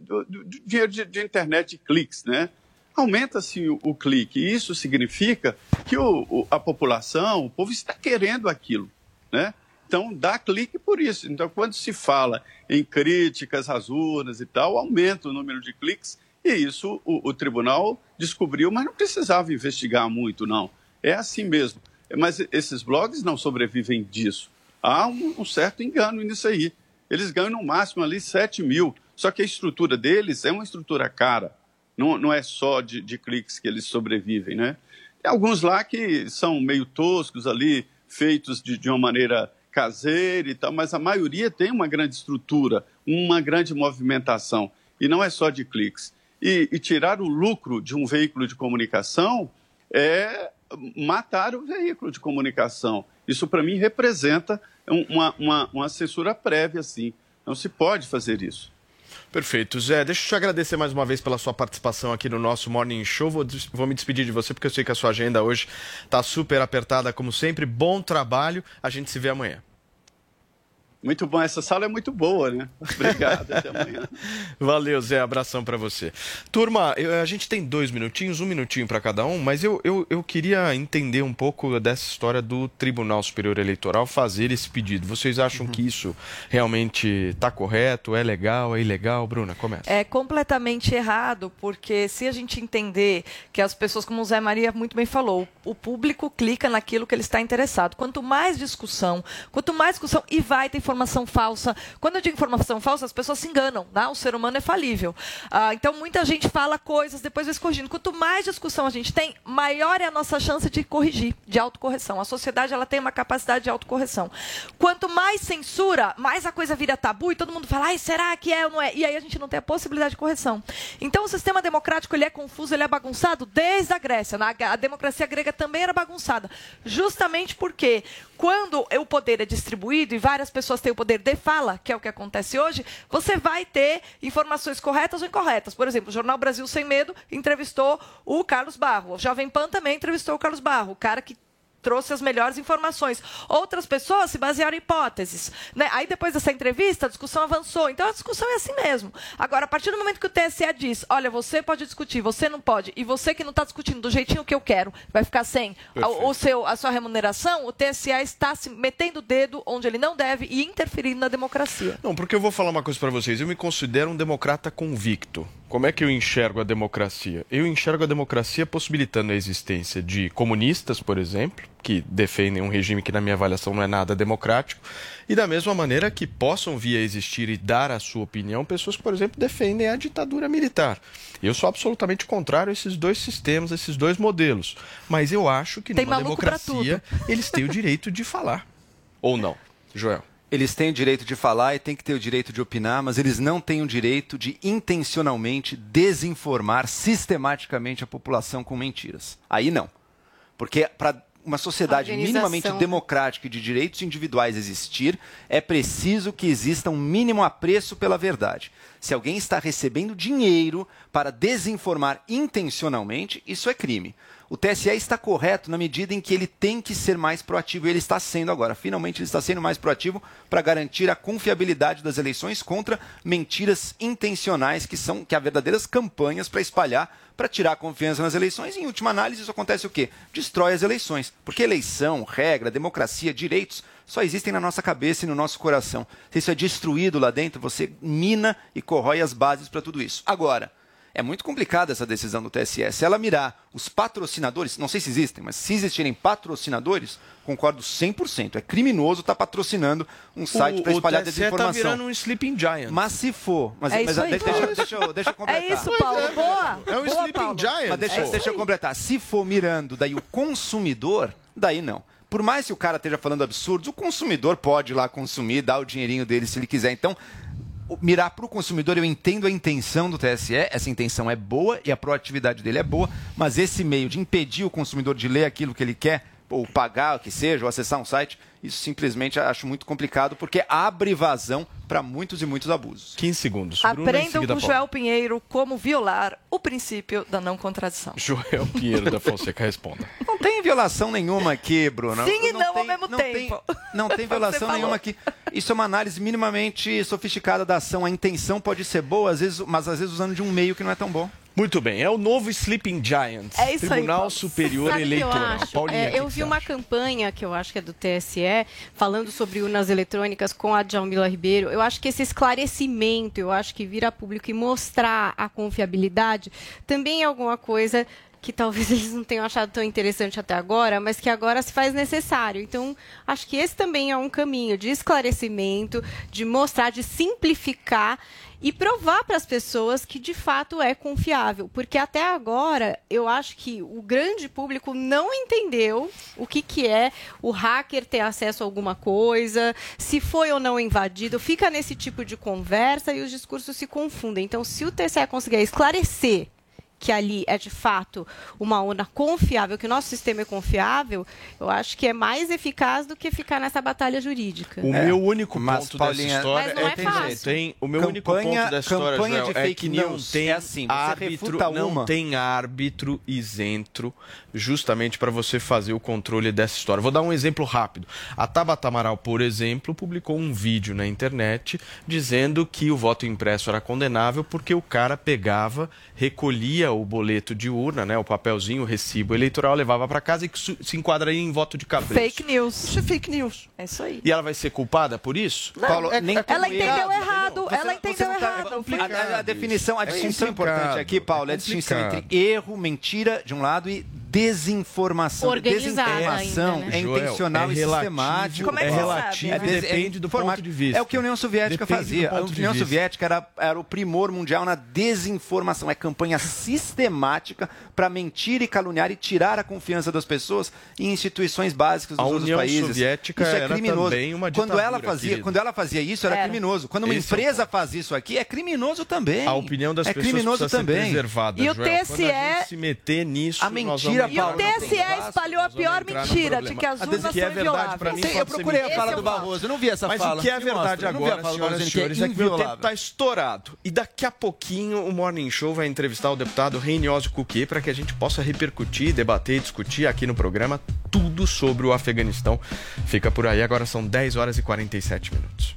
do, do, do, dinheiro de, de, internet cliques, né? Aumenta-se o, o, clique e isso significa que o, o, a população, o povo está querendo aquilo, né? Então, dá clique por isso. Então, quando se fala em críticas às urnas e tal, aumenta o número de cliques, e isso o, o tribunal descobriu, mas não precisava investigar muito, não. É assim mesmo. Mas esses blogs não sobrevivem disso. Há um, um certo engano nisso aí. Eles ganham no máximo ali 7 mil, só que a estrutura deles é uma estrutura cara. Não, não é só de, de cliques que eles sobrevivem, né? Tem alguns lá que são meio toscos ali, feitos de, de uma maneira caseira e tal, mas a maioria tem uma grande estrutura, uma grande movimentação. E não é só de cliques. E, e tirar o lucro de um veículo de comunicação é matar o veículo de comunicação. Isso, para mim, representa uma, uma, uma censura prévia, assim. Não se pode fazer isso. Perfeito. Zé, deixa eu te agradecer mais uma vez pela sua participação aqui no nosso Morning Show. Vou, vou me despedir de você porque eu sei que a sua agenda hoje está super apertada, como sempre. Bom trabalho. A gente se vê amanhã. Muito bom, essa sala é muito boa, né? Obrigado, até amanhã. Valeu, Zé, abração para você. Turma, eu, a gente tem dois minutinhos, um minutinho para cada um, mas eu, eu, eu queria entender um pouco dessa história do Tribunal Superior Eleitoral fazer esse pedido. Vocês acham uhum. que isso realmente está correto, é legal, é ilegal? Bruna, começa. É completamente errado, porque se a gente entender que as pessoas, como o Zé Maria muito bem falou, o público clica naquilo que ele está interessado. Quanto mais discussão, quanto mais discussão, e vai ter informação informação falsa. Quando eu digo informação falsa, as pessoas se enganam, né? o ser humano é falível. Ah, então, muita gente fala coisas, depois vai corrigindo. Quanto mais discussão a gente tem, maior é a nossa chance de corrigir, de autocorreção. A sociedade ela tem uma capacidade de autocorreção. Quanto mais censura, mais a coisa vira tabu e todo mundo fala, Ai, será que é ou não é? E aí a gente não tem a possibilidade de correção. Então, o sistema democrático ele é confuso, ele é bagunçado desde a Grécia. A democracia grega também era bagunçada. Justamente porque quando o poder é distribuído e várias pessoas têm o poder de fala, que é o que acontece hoje, você vai ter informações corretas ou incorretas. Por exemplo, o Jornal Brasil Sem Medo entrevistou o Carlos Barro. O Jovem Pan também entrevistou o Carlos Barro, o cara que trouxe as melhores informações. Outras pessoas se basearam em hipóteses. Né? Aí, depois dessa entrevista, a discussão avançou. Então, a discussão é assim mesmo. Agora, a partir do momento que o TSE diz, olha, você pode discutir, você não pode, e você que não está discutindo do jeitinho que eu quero, vai ficar sem o, o, seu, a sua remuneração, o TSE está se metendo o dedo onde ele não deve e interferindo na democracia. Não, porque eu vou falar uma coisa para vocês. Eu me considero um democrata convicto como é que eu enxergo a democracia? Eu enxergo a democracia possibilitando a existência de comunistas, por exemplo, que defendem um regime que, na minha avaliação, não é nada democrático, e da mesma maneira que possam vir a existir e dar a sua opinião pessoas que, por exemplo, defendem a ditadura militar. Eu sou absolutamente contrário a esses dois sistemas, a esses dois modelos. Mas eu acho que Tem numa democracia eles têm o direito de falar. Ou não, Joel? Eles têm o direito de falar e têm que ter o direito de opinar, mas eles não têm o direito de intencionalmente desinformar sistematicamente a população com mentiras. Aí não. Porque para uma sociedade minimamente democrática e de direitos individuais existir, é preciso que exista um mínimo apreço pela verdade. Se alguém está recebendo dinheiro para desinformar intencionalmente, isso é crime. O TSE está correto na medida em que ele tem que ser mais proativo e ele está sendo agora. Finalmente, ele está sendo mais proativo para garantir a confiabilidade das eleições contra mentiras intencionais que são que há verdadeiras campanhas para espalhar, para tirar a confiança nas eleições. E, em última análise, isso acontece o quê? Destrói as eleições. Porque eleição, regra, democracia, direitos só existem na nossa cabeça e no nosso coração. Se isso é destruído lá dentro, você mina e corrói as bases para tudo isso. Agora, é muito complicada essa decisão do TSE. Se ela mirar os patrocinadores, não sei se existem, mas se existirem patrocinadores, concordo 100%. É criminoso estar patrocinando um site para espalhar o TSE desinformação. tá virando um sleeping giant. Mas se for, mas, É mas aí. deixa, deixa, deixa eu, deixa eu completar. É isso, Paulo. Boa. É um Boa, sleeping Paulo. giant. Mas deixa, É deixa eu completar. Se for mirando daí o consumidor, daí não. Por mais que o cara esteja falando absurdos, o consumidor pode ir lá consumir, dar o dinheirinho dele se ele quiser. Então, mirar para o consumidor, eu entendo a intenção do TSE, essa intenção é boa e a proatividade dele é boa, mas esse meio de impedir o consumidor de ler aquilo que ele quer, ou pagar o que seja, ou acessar um site, isso simplesmente acho muito complicado, porque abre vazão para muitos e muitos abusos. 15 segundos. Bruna, Aprendam seguida, com. Joel Pinheiro como violar o princípio da não contradição. Joel Pinheiro da Fonseca, responda. Não tem violação nenhuma aqui, Bruno. Sim e não, ao tem- mesmo não tempo. Tem, não tem violação falou. nenhuma aqui. Isso é uma análise minimamente sofisticada da ação. A intenção pode ser boa, às vezes, mas às vezes usando de um meio que não é tão bom. Muito bem, é o novo Sleeping Giant. É isso aí, Tribunal Paulo. Superior Sabe eu Eleitoral. acho? Paulinha, É, eu vi uma acha? campanha que eu acho que é do TSE, falando sobre urnas eletrônicas com a Djalmila Ribeiro. Eu acho que esse esclarecimento, eu acho que vir a público e mostrar a confiabilidade, também é alguma coisa que talvez eles não tenham achado tão interessante até agora, mas que agora se faz necessário. Então, acho que esse também é um caminho de esclarecimento, de mostrar, de simplificar e provar para as pessoas que de fato é confiável, porque até agora eu acho que o grande público não entendeu o que, que é o hacker ter acesso a alguma coisa, se foi ou não invadido, fica nesse tipo de conversa e os discursos se confundem. Então, se o TCE conseguir esclarecer que ali é de fato uma urna confiável, que o nosso sistema é confiável, eu acho que é mais eficaz do que ficar nessa batalha jurídica. O meu único Mas, ponto Paulinha, dessa história Mas não é tem, fácil. tem o meu Campanha- único ponto dessa história campanha Joel, de é fake que não news tem é assim, árbitro, não uma. tem árbitro isento justamente para você fazer o controle dessa história. Vou dar um exemplo rápido. A Tabata Amaral, por exemplo, publicou um vídeo na internet dizendo que o voto impresso era condenável porque o cara pegava, recolhia o boleto de urna, né, o papelzinho, o recibo eleitoral, levava para casa e se enquadraria em voto de cabresto. Fake news. Isso é fake news. É isso aí. E ela vai ser culpada por isso? Paulo, nem tudo Ela é entendeu errado, errado. Você- Ela entendeu não tá- errado. A, a- a definição, a É distinção importante aqui, Paulo, é a é distinção entre erro, mentira, de um lado, e desinformação. Organizada desinformação ainda, né? é Joel, intencional é e sistemático. Como é que é relativo sabe? des- depende do ponto de vista. É o que a União Soviética Depende fazia. A União. Soviética era, era o primor mundial na desinformação. É campanha sistemática para mentir e caluniar e tirar a confiança das pessoas em instituições básicas dos A outros União países. Soviética isso é era criminoso. também uma quando ela fazia, querido. quando ela fazia isso era, Era. criminoso. Quando uma Esse é empresa faz isso aqui é criminoso também. A opinião das é pessoas criminoso também. ser preservada. E o Joel. TSE se meter nisso, A mentira, E o TSE espalhou a pior mentira, de que as urnas que é são verdade pra mim invioláveis. Sei, eu procurei a fala do é. Barroso, eu não vi essa Mas fala. o que é verdade agora, senhoras e Barroso, que é senhores, é que o tempo está estourado. E daqui a pouquinho o Morning Show vai entrevistar o deputado Reinioso Cuquet para que a gente possa repercutir, debater e discutir aqui no programa tudo sobre o Afeganistão. Fica por aí, agora são 10 horas e 47 minutos.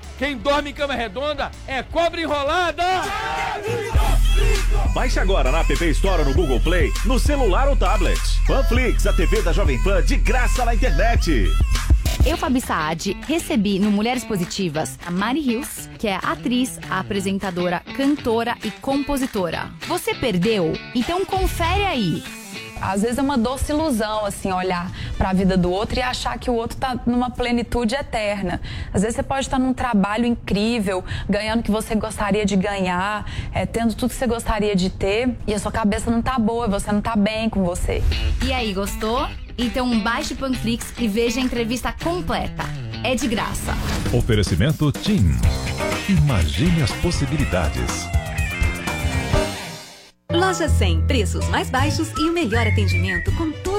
quem dorme em cama redonda é cobra enrolada! Baixe agora na App Store ou no Google Play, no celular ou tablet. Panflix, a TV da Jovem Pan de graça na internet. Eu, Fabi Saad, recebi no Mulheres Positivas a Mari Hills, que é atriz, apresentadora, cantora e compositora. Você perdeu? Então confere aí. Às vezes é uma doce ilusão, assim, olhar para a vida do outro e achar que o outro tá numa plenitude eterna. Às vezes você pode estar num trabalho incrível, ganhando o que você gostaria de ganhar, é, tendo tudo que você gostaria de ter, e a sua cabeça não tá boa, você não tá bem com você. E aí, gostou? Então baixe o Panflix e veja a entrevista completa. É de graça. Oferecimento TIM. Imagine as possibilidades. Loja 100, preços mais baixos e o melhor atendimento com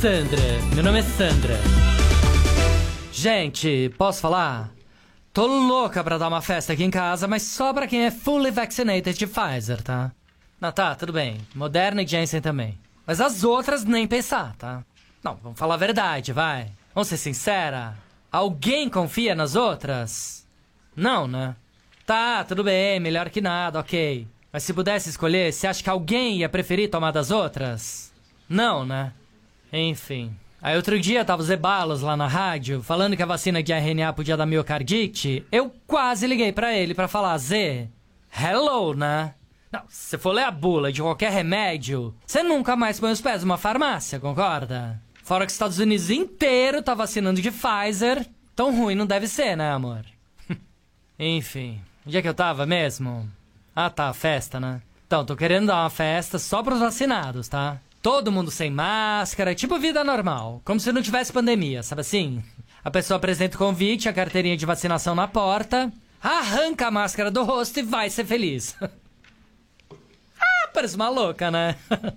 Sandra, meu nome é Sandra. Gente, posso falar? Tô louca pra dar uma festa aqui em casa, mas só pra quem é fully vaccinated de Pfizer, tá? Não, tá, tudo bem. Moderna e Janssen também. Mas as outras nem pensar, tá? Não, vamos falar a verdade, vai. Vamos ser sincera. Alguém confia nas outras? Não, né? Tá, tudo bem, melhor que nada, ok. Mas se pudesse escolher, você acha que alguém ia preferir tomar das outras? Não, né? Enfim. Aí outro dia tava o Zebalos lá na rádio, falando que a vacina de RNA podia dar miocardite. Eu quase liguei pra ele pra falar, Z, hello, né? Não, se você for ler a bula de qualquer remédio, você nunca mais põe os pés numa farmácia, concorda? Fora que os Estados Unidos inteiro tá vacinando de Pfizer. Tão ruim não deve ser, né, amor? Enfim, onde é que eu tava mesmo? Ah, tá, festa, né? Então, tô querendo dar uma festa só pros vacinados, tá? Todo mundo sem máscara, tipo vida normal. Como se não tivesse pandemia, sabe assim? A pessoa apresenta o convite, a carteirinha de vacinação na porta, arranca a máscara do rosto e vai ser feliz. ah, parece uma louca, né?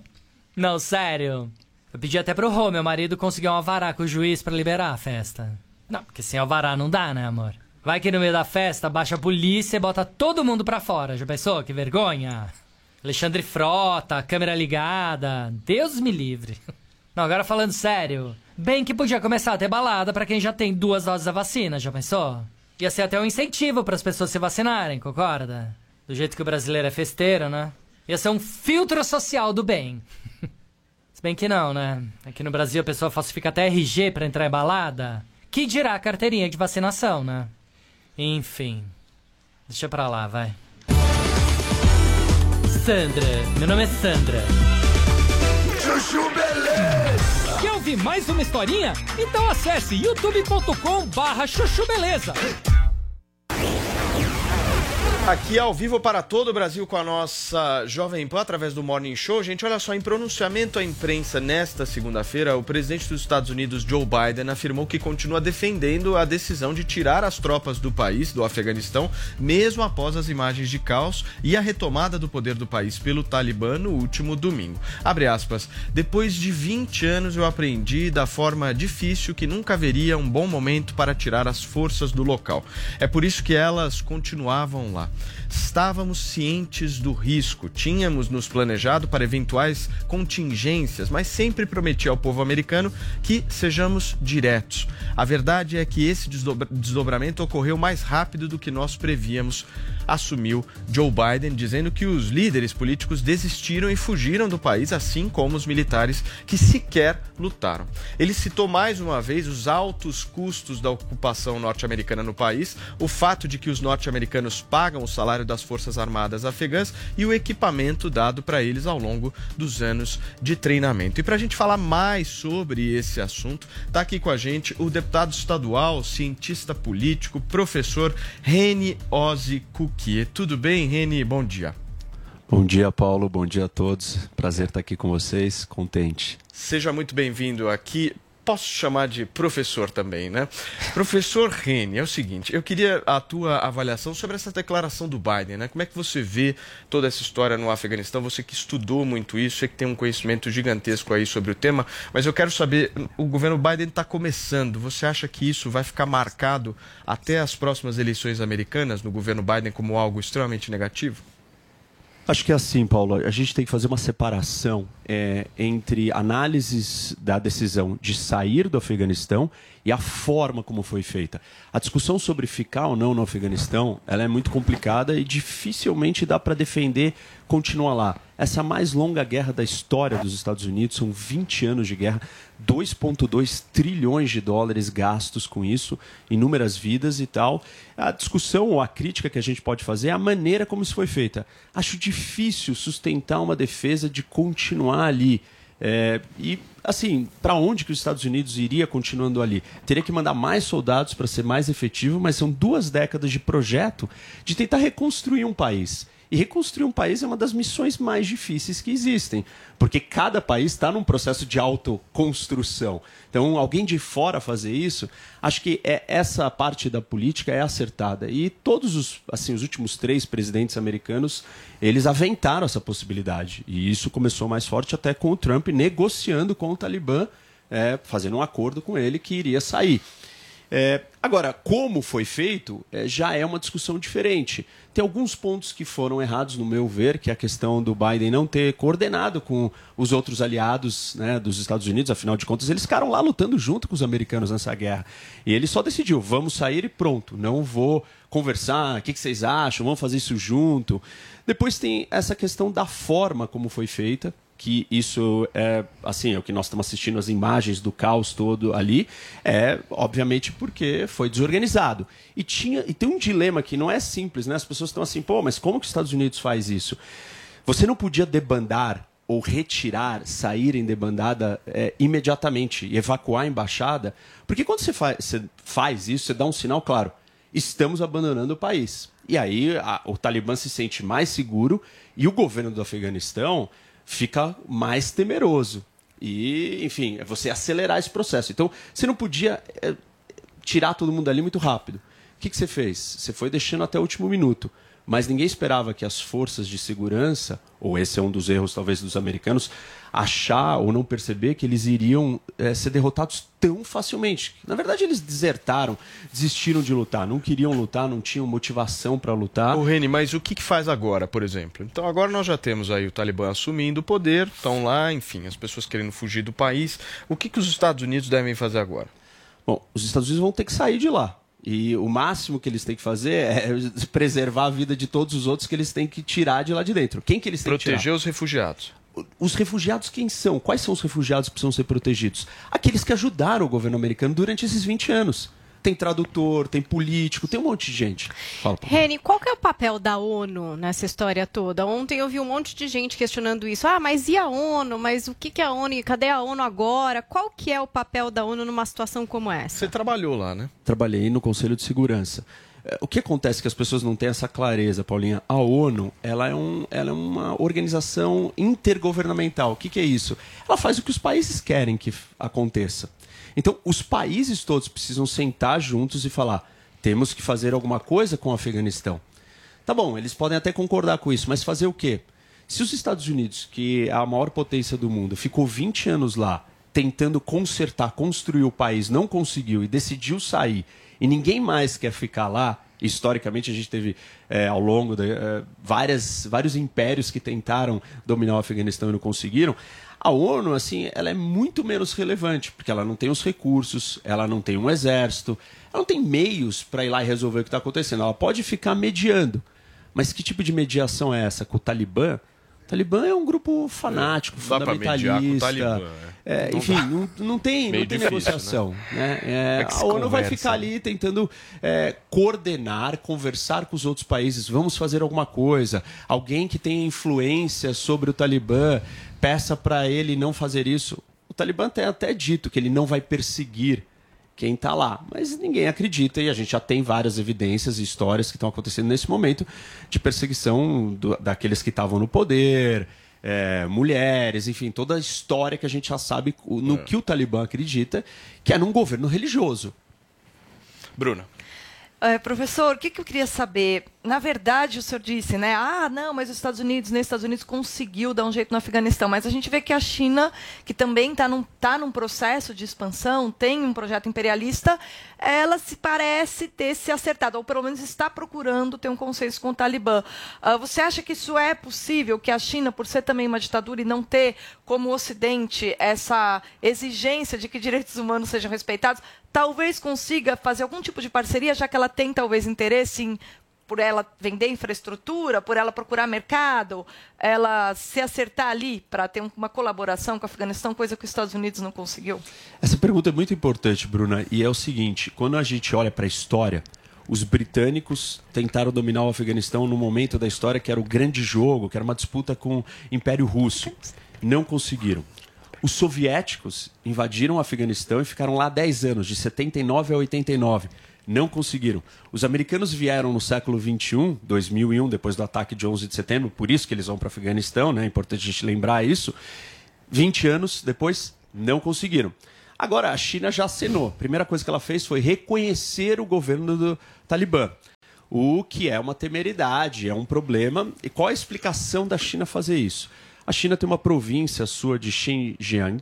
não, sério. Eu pedi até pro Rô, meu marido, conseguir um alvará com o juiz pra liberar a festa. Não, porque sem alvará não dá, né, amor? Vai que no meio da festa baixa a polícia e bota todo mundo pra fora. Já pensou? Que vergonha. Alexandre Frota, câmera ligada. Deus me livre. Não, agora falando sério. Bem que podia começar a ter balada pra quem já tem duas doses da vacina, já pensou? Ia ser até um incentivo para as pessoas se vacinarem, concorda? Do jeito que o brasileiro é festeiro, né? Ia ser um filtro social do bem. Se bem que não, né? Aqui no Brasil a pessoa falsifica até RG pra entrar em balada. Que dirá a carteirinha de vacinação, né? Enfim. Deixa pra lá, vai. Sandra, meu nome é Sandra. Chuchu Beleza. Quer ouvir mais uma historinha? Então acesse youtube.com barra chuchu beleza. Aqui ao vivo para todo o Brasil com a nossa Jovem Pan através do Morning Show. Gente, olha só, em pronunciamento à imprensa nesta segunda-feira, o presidente dos Estados Unidos, Joe Biden, afirmou que continua defendendo a decisão de tirar as tropas do país, do Afeganistão, mesmo após as imagens de caos e a retomada do poder do país pelo Talibã no último domingo. Abre aspas. Depois de 20 anos eu aprendi da forma difícil que nunca haveria um bom momento para tirar as forças do local. É por isso que elas continuavam lá. Estávamos cientes do risco, tínhamos nos planejado para eventuais contingências, mas sempre prometi ao povo americano que sejamos diretos. A verdade é que esse desdobra- desdobramento ocorreu mais rápido do que nós prevíamos, assumiu Joe Biden, dizendo que os líderes políticos desistiram e fugiram do país, assim como os militares que sequer lutaram. Ele citou mais uma vez os altos custos da ocupação norte-americana no país, o fato de que os norte-americanos pagam o salário das Forças Armadas afegãs e o equipamento dado para eles ao longo dos anos de treinamento. E para a gente falar mais sobre esse assunto, está aqui com a gente o deputado estadual, cientista político, professor Reni Ozzy Tudo bem, Reni? Bom dia. Bom dia, Paulo. Bom dia a todos. Prazer estar aqui com vocês. Contente. Seja muito bem-vindo aqui. Posso chamar de professor também, né? Professor Rene, é o seguinte, eu queria a tua avaliação sobre essa declaração do Biden, né? Como é que você vê toda essa história no Afeganistão? Você que estudou muito isso, você que tem um conhecimento gigantesco aí sobre o tema, mas eu quero saber, o governo Biden está começando, você acha que isso vai ficar marcado até as próximas eleições americanas no governo Biden como algo extremamente negativo? Acho que é assim, Paulo. A gente tem que fazer uma separação é, entre análises da decisão de sair do Afeganistão e a forma como foi feita. A discussão sobre ficar ou não no Afeganistão, ela é muito complicada e dificilmente dá para defender continuar lá. Essa mais longa guerra da história dos Estados Unidos, são 20 anos de guerra, 2,2 trilhões de dólares gastos com isso, inúmeras vidas e tal. A discussão ou a crítica que a gente pode fazer é a maneira como isso foi feita. Acho difícil sustentar uma defesa de continuar ali. É, e, assim, para onde que os Estados Unidos iria continuando ali? Teria que mandar mais soldados para ser mais efetivo, mas são duas décadas de projeto de tentar reconstruir um país. E reconstruir um país é uma das missões mais difíceis que existem, porque cada país está num processo de autoconstrução. Então, alguém de fora fazer isso, acho que é essa parte da política é acertada. E todos os, assim, os últimos três presidentes americanos, eles aventaram essa possibilidade. E isso começou mais forte até com o Trump negociando com o Talibã, é, fazendo um acordo com ele que iria sair. É, agora, como foi feito, é, já é uma discussão diferente. Tem alguns pontos que foram errados, no meu ver, que é a questão do Biden não ter coordenado com os outros aliados né, dos Estados Unidos, afinal de contas, eles ficaram lá lutando junto com os americanos nessa guerra. E ele só decidiu, vamos sair e pronto, não vou conversar, o que, que vocês acham, vamos fazer isso junto. Depois tem essa questão da forma como foi feita, que isso é assim é o que nós estamos assistindo as imagens do caos todo ali é obviamente porque foi desorganizado. E tinha e tem um dilema que não é simples né? As pessoas estão assim pô mas como que os Estados Unidos faz isso? Você não podia debandar ou retirar sair em debandada é, imediatamente evacuar a embaixada? Porque quando você, fa você faz isso você dá um sinal claro estamos abandonando o país. E aí a, o Talibã se sente mais seguro e o governo do Afeganistão fica mais temeroso. E, enfim, é você acelerar esse processo. Então, você não podia é, tirar todo mundo ali muito rápido. O que, que você fez? Você foi deixando até o último minuto. Mas ninguém esperava que as forças de segurança, ou esse é um dos erros talvez dos americanos, achar ou não perceber que eles iriam é, ser derrotados tão facilmente. Na verdade, eles desertaram, desistiram de lutar, não queriam lutar, não tinham motivação para lutar. Ô, Reni, mas o que, que faz agora, por exemplo? Então, agora nós já temos aí o Talibã assumindo o poder, estão lá, enfim, as pessoas querendo fugir do país. O que, que os Estados Unidos devem fazer agora? Bom, os Estados Unidos vão ter que sair de lá. E o máximo que eles têm que fazer é preservar a vida de todos os outros que eles têm que tirar de lá de dentro. Quem que eles têm que Proteger tirar? os refugiados. Os refugiados quem são? Quais são os refugiados que precisam ser protegidos? Aqueles que ajudaram o governo americano durante esses 20 anos. Tem tradutor, tem político, tem um monte de gente. Fala. Reni, qual que é o papel da ONU nessa história toda? Ontem eu vi um monte de gente questionando isso. Ah, mas e a ONU? Mas o que, que é a ONU? Cadê a ONU agora? Qual que é o papel da ONU numa situação como essa? Você trabalhou lá, né? Trabalhei no Conselho de Segurança. Eh, o que acontece que as pessoas não têm essa clareza, Paulinha? A ONU ela é, um, ela é uma organização intergovernamental. O que, que é isso? Ela faz o que os países querem que aconteça. Então, os países todos precisam sentar juntos e falar: temos que fazer alguma coisa com o Afeganistão. Tá bom, eles podem até concordar com isso, mas fazer o quê? Se os Estados Unidos, que é a maior potência do mundo, ficou 20 anos lá tentando consertar, construir o país, não conseguiu e decidiu sair, e ninguém mais quer ficar lá, historicamente a gente teve eh, ao longo de eh, várias, vários impérios que tentaram dominar o Afeganistão e não conseguiram. A ONU, assim, ela é muito menos relevante, porque ela não tem os recursos, ela não tem um exército, ela não tem meios para ir lá e resolver o que está acontecendo. Ela pode ficar mediando. Mas que tipo de mediação é essa? Com o Talibã? O Talibã é um grupo fanático, Dá pra mediar com o fundamentalista. Talibã, É, Não enfim, dá. não, não tem, Meio não tem difícil, negociação. Né? É, É a ONU vai ficar ali tentando é, coordenar, conversar com os outros países. Vamos fazer alguma coisa. Alguém que tenha influência sobre o Talibã, peça para ele não fazer isso. O Talibã tem até dito que ele não vai perseguir quem está lá. Mas ninguém acredita e a gente já tem várias evidências e histórias que estão acontecendo nesse momento de perseguição do- daqueles que estavam no poder, é, mulheres, enfim, toda a história que a gente já sabe no que o Talibã acredita, que é num governo religioso. Bruna. É, professor, o que, que eu queria saber? Na verdade, o senhor disse, né? Ah, não, mas os Estados Unidos, nem os Estados Unidos conseguiu dar um jeito no Afeganistão. Mas a gente vê que a China, que também está num, tá num processo de expansão, tem um projeto imperialista, ela se parece ter se acertado, ou pelo menos está procurando ter um consenso com o Talibã. Ah, você acha que isso é possível, que a China, por ser também uma ditadura e não ter, como o Ocidente, essa exigência de que direitos humanos sejam respeitados, talvez consiga fazer algum tipo de parceria, já que ela tem talvez interesse em por ela vender infraestrutura, por ela procurar mercado, ela se acertar ali para ter um- uma colaboração com o Afeganistão, coisa que os Estados Unidos não conseguiu? Essa pergunta é muito importante, Bruna, e é o seguinte: quando a gente olha para a história, os britânicos tentaram dominar o Afeganistão no momento da história que era o grande jogo, que era uma disputa com o Império Russo. Não conseguiram. Os soviéticos invadiram o Afeganistão e ficaram lá 10 anos, de 79 a 89. Não conseguiram. Os americanos vieram no século 21, 2001, depois do ataque de 11 de setembro, por isso que eles vão para o Afeganistão, né? é importante a gente lembrar isso. 20 anos depois, não conseguiram. Agora, a China já acenou. A primeira coisa que ela fez foi reconhecer o governo do Talibã. O que é uma temeridade, é um problema. E qual a explicação da China fazer isso? A China tem uma província sua de Xinjiang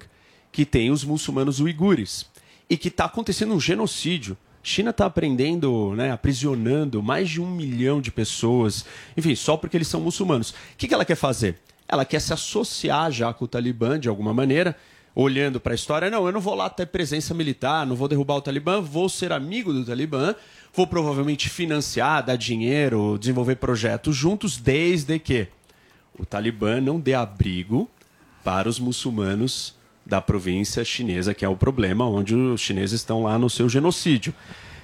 que tem os muçulmanos uigures e que está acontecendo um genocídio. China está aprendendo, né, aprisionando mais de um milhão de pessoas, enfim, só porque eles são muçulmanos. O que, que ela quer fazer? Ela quer se associar já com o Talibã de alguma maneira, olhando para a história. Não, eu não vou lá ter presença militar, não vou derrubar o Talibã, vou ser amigo do Talibã, vou provavelmente financiar, dar dinheiro, desenvolver projetos juntos, desde que o Talibã não dê abrigo para os muçulmanos da província chinesa, que é o problema, onde os chineses estão lá no seu genocídio.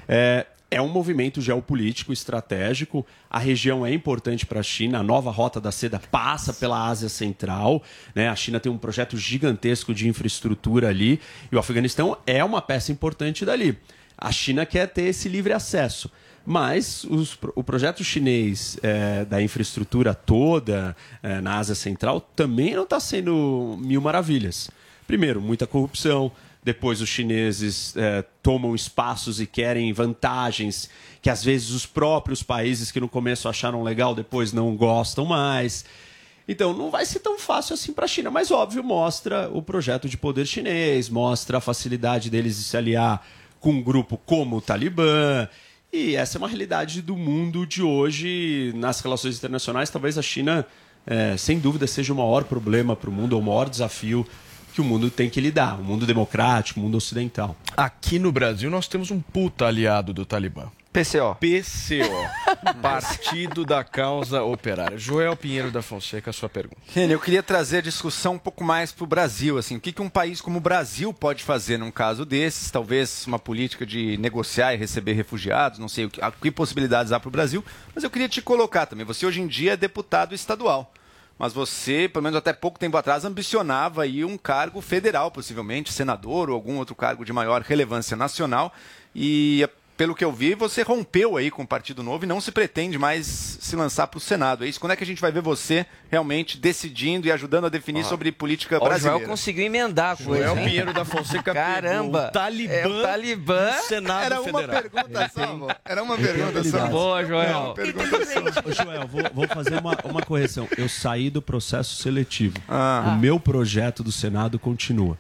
É, é um movimento geopolítico estratégico. A região é importante para a China. A nova rota da seda passa pela Ásia Central. Né? A China tem um projeto gigantesco de infraestrutura ali. E o Afeganistão é uma peça importante dali. A China quer ter esse livre acesso. Mas os o projeto chinês eh, da infraestrutura toda eh, na Ásia Central também não está sendo mil maravilhas. Primeiro, muita corrupção. Depois, os chineses eh, tomam espaços e querem vantagens que às vezes os próprios países que no começo acharam legal depois não gostam mais. Então, não vai ser tão fácil assim para a China, mas óbvio, mostra o projeto de poder chinês, mostra a facilidade deles de se aliar com um grupo como o Talibã. E essa é uma realidade do mundo de hoje nas relações internacionais. Talvez a China, eh, sem dúvida, seja o maior problema para o mundo, ou o maior desafio que o mundo tem que lidar. O mundo democrático, o mundo ocidental. Aqui no Brasil nós temos um puta aliado do Talibã. PCO. PCO. Partido da Causa Operária. Joel Pinheiro da Fonseca, sua pergunta. Rene, eu queria trazer a discussão um pouco mais para o Brasil. Assim, o que, que um país como o Brasil pode fazer num caso desses? Talvez uma política de negociar e receber refugiados, não sei o que, a- que possibilidades há para o Brasil. Mas eu queria te colocar também. Você hoje em dia é deputado estadual. Mas você, pelo menos até pouco tempo atrás, ambicionava aí um cargo federal, possivelmente, senador ou algum outro cargo de maior relevância nacional. E pelo que eu vi, você rompeu aí com o Partido Novo e não se pretende mais se lançar para o Senado. É isso? Quando é que a gente vai ver você realmente decidindo e ajudando a definir sobre política Ó, o brasileira? Joel conseguiu emendar a coisa. Joel hein? Pinheiro da Fonseca Caramba. o Talibã É o Talibã. do Senado Era uma Federal. pergunta só, vô. Era uma pergunta só. Boa, Joel. Ô, Joel, vou, vou fazer uma, uma correção. Eu saí do processo seletivo. Ah. O meu projeto do Senado continua.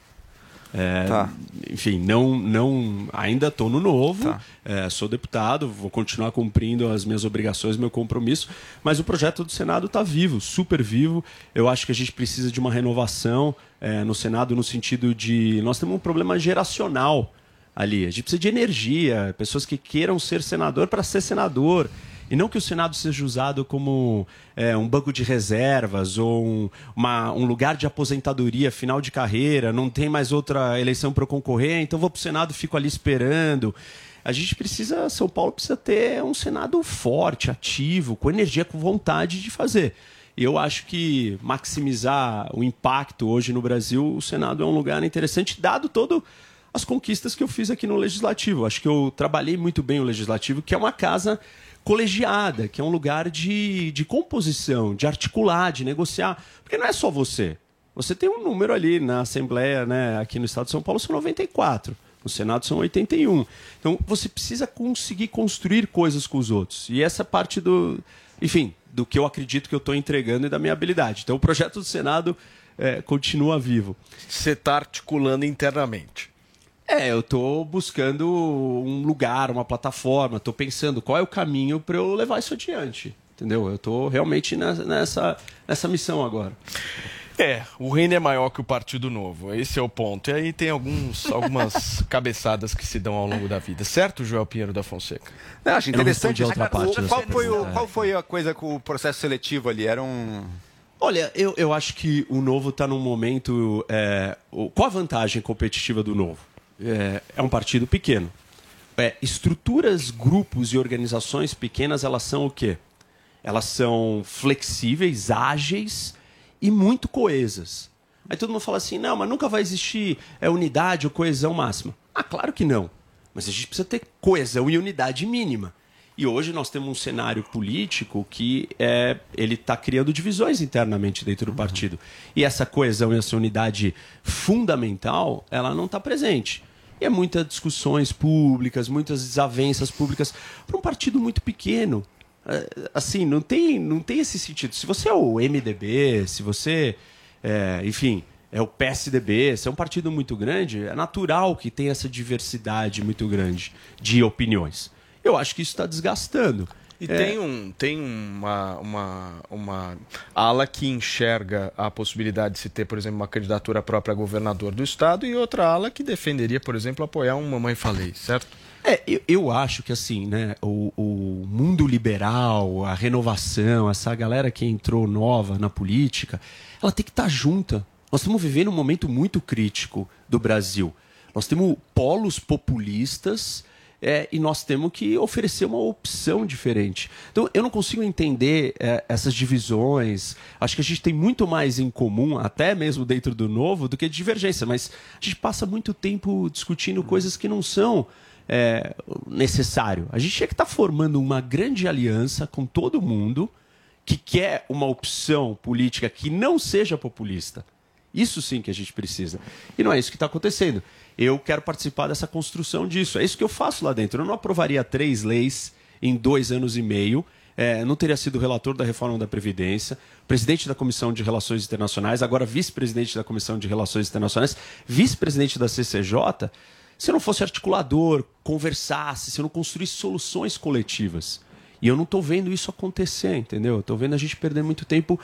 É, Tá. Enfim, não, não, ainda estou no novo, é, sou deputado, vou continuar cumprindo as minhas obrigações, meu compromisso, mas o projeto do Senado está vivo, super vivo. Eu acho que a gente precisa de uma renovação é, no Senado no sentido de nós temos um problema geracional ali. A gente precisa de energia, pessoas que queiram ser senador para ser senador. E não que o Senado seja usado como é, um banco de reservas ou um, uma- um lugar de aposentadoria, final de carreira, não tem mais outra eleição para eu concorrer, então vou para o Senado e fico ali esperando. A gente precisa, São Paulo precisa ter um Senado forte, ativo, com energia, com vontade de fazer. Eu acho que maximizar o impacto hoje no Brasil, o Senado é um lugar interessante, dado todo as conquistas que eu fiz aqui no Legislativo. Acho que eu trabalhei muito bem o Legislativo, que é uma casa colegiada, que é um lugar de, de composição, de articular, de negociar. Porque não é só você. Você tem um número ali na Assembleia, né, aqui no Estado de São Paulo, são 94. No Senado são 81. Então você precisa conseguir construir coisas com os outros. E essa parte do. Enfim, do que eu acredito que eu estou entregando e da minha habilidade. Então o projeto do Senado eh, continua vivo. Você está articulando internamente. É, eu tô buscando um lugar, uma plataforma, tô pensando qual é o caminho para eu levar isso adiante. Entendeu? Eu tô realmente nessa, nessa, nessa missão agora. É, o reino é maior que o Partido Novo. Esse é o ponto. E aí tem alguns, algumas cabeçadas que se dão ao longo da vida. Certo, Joel Pinheiro da Fonseca? Eu acho interessante. Não outra parte qual, foi o, qual foi a coisa com o processo seletivo ali? Era um. Olha, eu, eu acho que o Novo está num momento. é, o- qual a vantagem competitiva do Novo? É, é um partido pequeno. É, estruturas, grupos e organizações pequenas, elas são o quê? Elas são flexíveis, ágeis e muito coesas. Aí todo mundo fala assim: não, mas nunca vai existir é, unidade ou coesão máxima. Ah, claro que não. Mas a gente precisa ter coesão e unidade mínima. E hoje nós temos um cenário político que é, ele está criando divisões internamente dentro do partido. E essa coesão e essa unidade fundamental, ela não está presente. E é muitas discussões públicas, muitas desavenças públicas para um partido muito pequeno. É, Assim, não tem, não tem esse sentido. Se você é o MDB, se você, é, enfim, é o PSDB, se é um partido muito grande, é natural que tenha essa diversidade muito grande de opiniões. Eu acho que isso está desgastando. E É, tem, um, tem uma, uma, uma ala que enxerga a possibilidade de se ter, por exemplo, uma candidatura própria a governador do estado e outra ala que defenderia, por exemplo, apoiar um Mamãe Falei, certo? É, eu, eu acho que assim, né, o, o mundo liberal, a renovação, essa galera que entrou nova na política, ela tem que estar junta. Nós estamos vivendo um momento muito crítico do Brasil. Nós temos polos populistas é, e nós temos que oferecer uma opção diferente. Então, eu não consigo entender é, essas divisões. Acho que a gente tem muito mais em comum, até mesmo dentro do novo, do que divergência. Mas a gente passa muito tempo discutindo coisas que não são é, necessário. A gente tinha que estar formando uma grande aliança com todo mundo que quer uma opção política que não seja populista. Isso sim que a gente precisa. E não é isso que está acontecendo. Eu quero participar dessa construção disso. É isso que eu faço lá dentro. Eu não aprovaria três leis em dois anos e meio. É, não teria sido relator da reforma da Previdência, presidente da Comissão de Relações Internacionais, agora vice-presidente da Comissão de Relações Internacionais, vice-presidente da CCJ, se eu não fosse articulador, conversasse, se eu não construísse soluções coletivas. E eu não estou vendo isso acontecer, entendeu? Estou vendo a gente perder muito tempo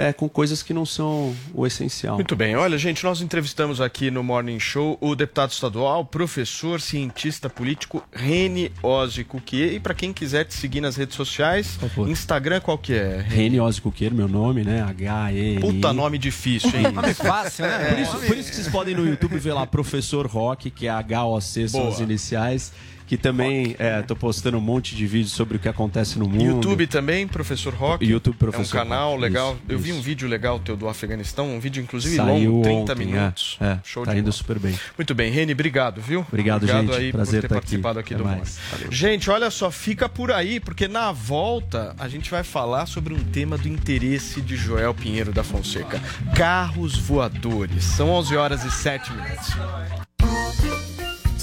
é, com coisas que não são o essencial. Muito bem. Olha, gente, nós entrevistamos aqui no Morning Show o deputado estadual, professor, cientista político Rene Ozzi Cuquier. E para quem quiser te seguir nas redes sociais, Instagram qual que é? Rene Ozzy Cuquier, meu nome, né? H-E. Puta nome difícil, hein? Nome fácil, né? Por isso, por isso que vocês podem no YouTube ver lá Professor Rock, que é H-O-C, são Boa. as iniciais. Que também é, tô postando um monte de vídeos sobre o que acontece no mundo. YouTube também, Professor Rock. YouTube Professor É um canal Rock, legal. isso, Eu vi um vídeo legal teu do Afeganistão, um vídeo inclusive Saiu longo, 30 ontem, minutos. É, é, Show tá de indo bola. super bem. Muito bem, Reni, obrigado, viu? Obrigado, gente. aí Prazer por ter aqui. participado aqui, Até do mais. Gente, olha só, fica por aí, porque na volta a gente vai falar sobre um tema do interesse de Joel Pinheiro da Fonseca: carros voadores. São 11 horas e 7 minutos.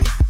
it.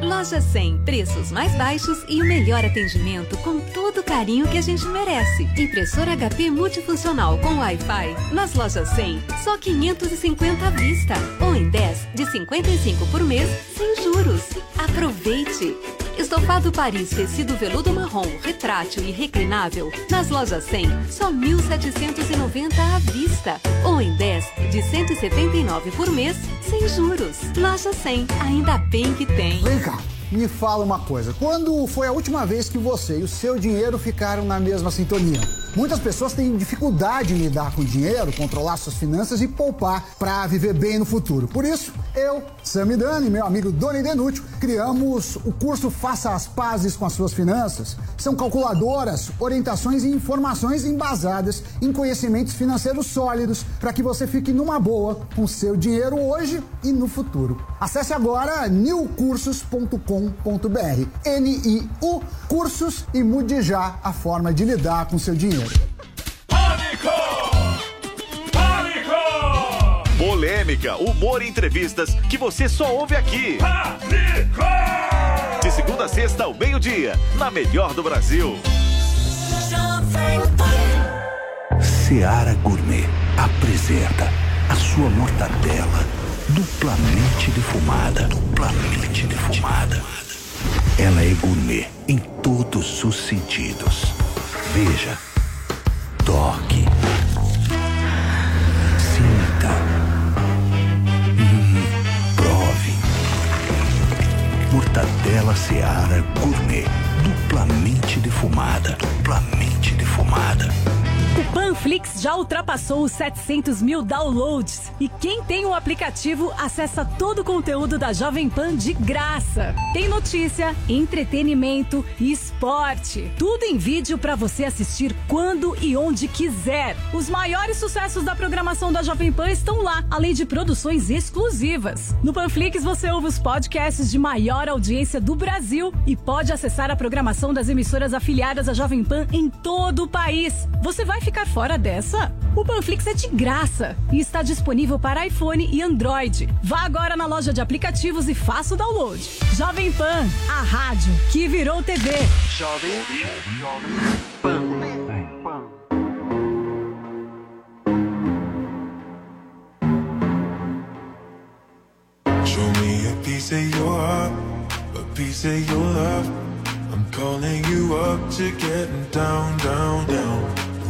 Loja 100, preços mais baixos e o melhor atendimento com todo o carinho que a gente merece. Impressora HP multifuncional com Wi-Fi. Nas lojas 100, só 550 à vista. Ou em 10, de 55 por mês, sem juros. Aproveite! Estofado Paris tecido veludo marrom, retrátil e reclinável. Nas lojas 100, só 1.790 à vista. Ou em 10, de 179 por mês, sem juros. Loja 100, ainda bem que tem. Vem cá, me fala uma coisa. Quando foi a última vez que você e o seu dinheiro ficaram na mesma sintonia? Muitas pessoas têm dificuldade em lidar com dinheiro, controlar suas finanças e poupar para viver bem no futuro. Por isso, eu, Sami Dani meu amigo Doni Denútil criamos o curso Faça as Pazes com as Suas Finanças. São calculadoras, orientações e informações embasadas em conhecimentos financeiros sólidos para que você fique numa boa com seu dinheiro hoje e no futuro. Acesse agora newcursos.com.br. N-I-U Cursos e mude já a forma de lidar com seu dinheiro. Polêmica, humor e entrevistas que você só ouve aqui. De segunda a sexta ao meio-dia, na melhor do Brasil. Seara Gourmet apresenta a sua mortadela duplamente defumada. Duplamente defumada. Ela é gourmet em todos os sentidos. Veja, toque, sinta, Hum, prove. Mortadela Seara Gourmet duplamente defumada. Duplamente defumada. O Panflix já ultrapassou os 700 mil downloads e quem tem o aplicativo acessa todo o conteúdo da Jovem Pan de graça. Tem notícia, entretenimento e esporte. Tudo em vídeo para você assistir quando e onde quiser. Os maiores sucessos da programação da Jovem Pan estão lá, além de produções exclusivas. No Panflix você ouve os podcasts de maior audiência do Brasil e pode acessar a programação das emissoras afiliadas à Jovem Pan em todo o país. Você vai ficar fora dessa? O Panflix é de graça e está disponível para iPhone e Android. Vá agora na loja de aplicativos e faça o download. Jovem Pan, a rádio que virou TV. Jovem Show me a piece of your heart, a piece of your love. I'm calling you up to getting down, down, down.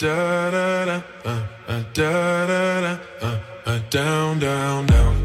Da da da, uh, uh, da da da, uh, uh, down, down, down.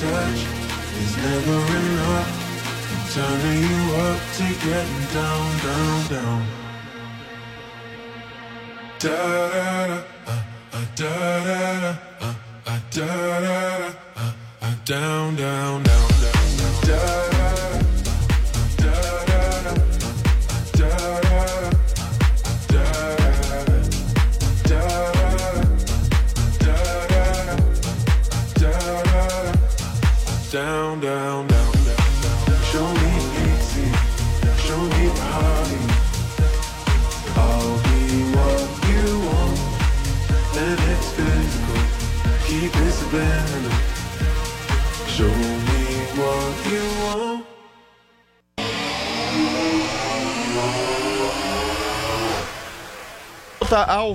Touch is never enough. I'm turning you up to getting down, down, down. Da da da, uh, uh, da da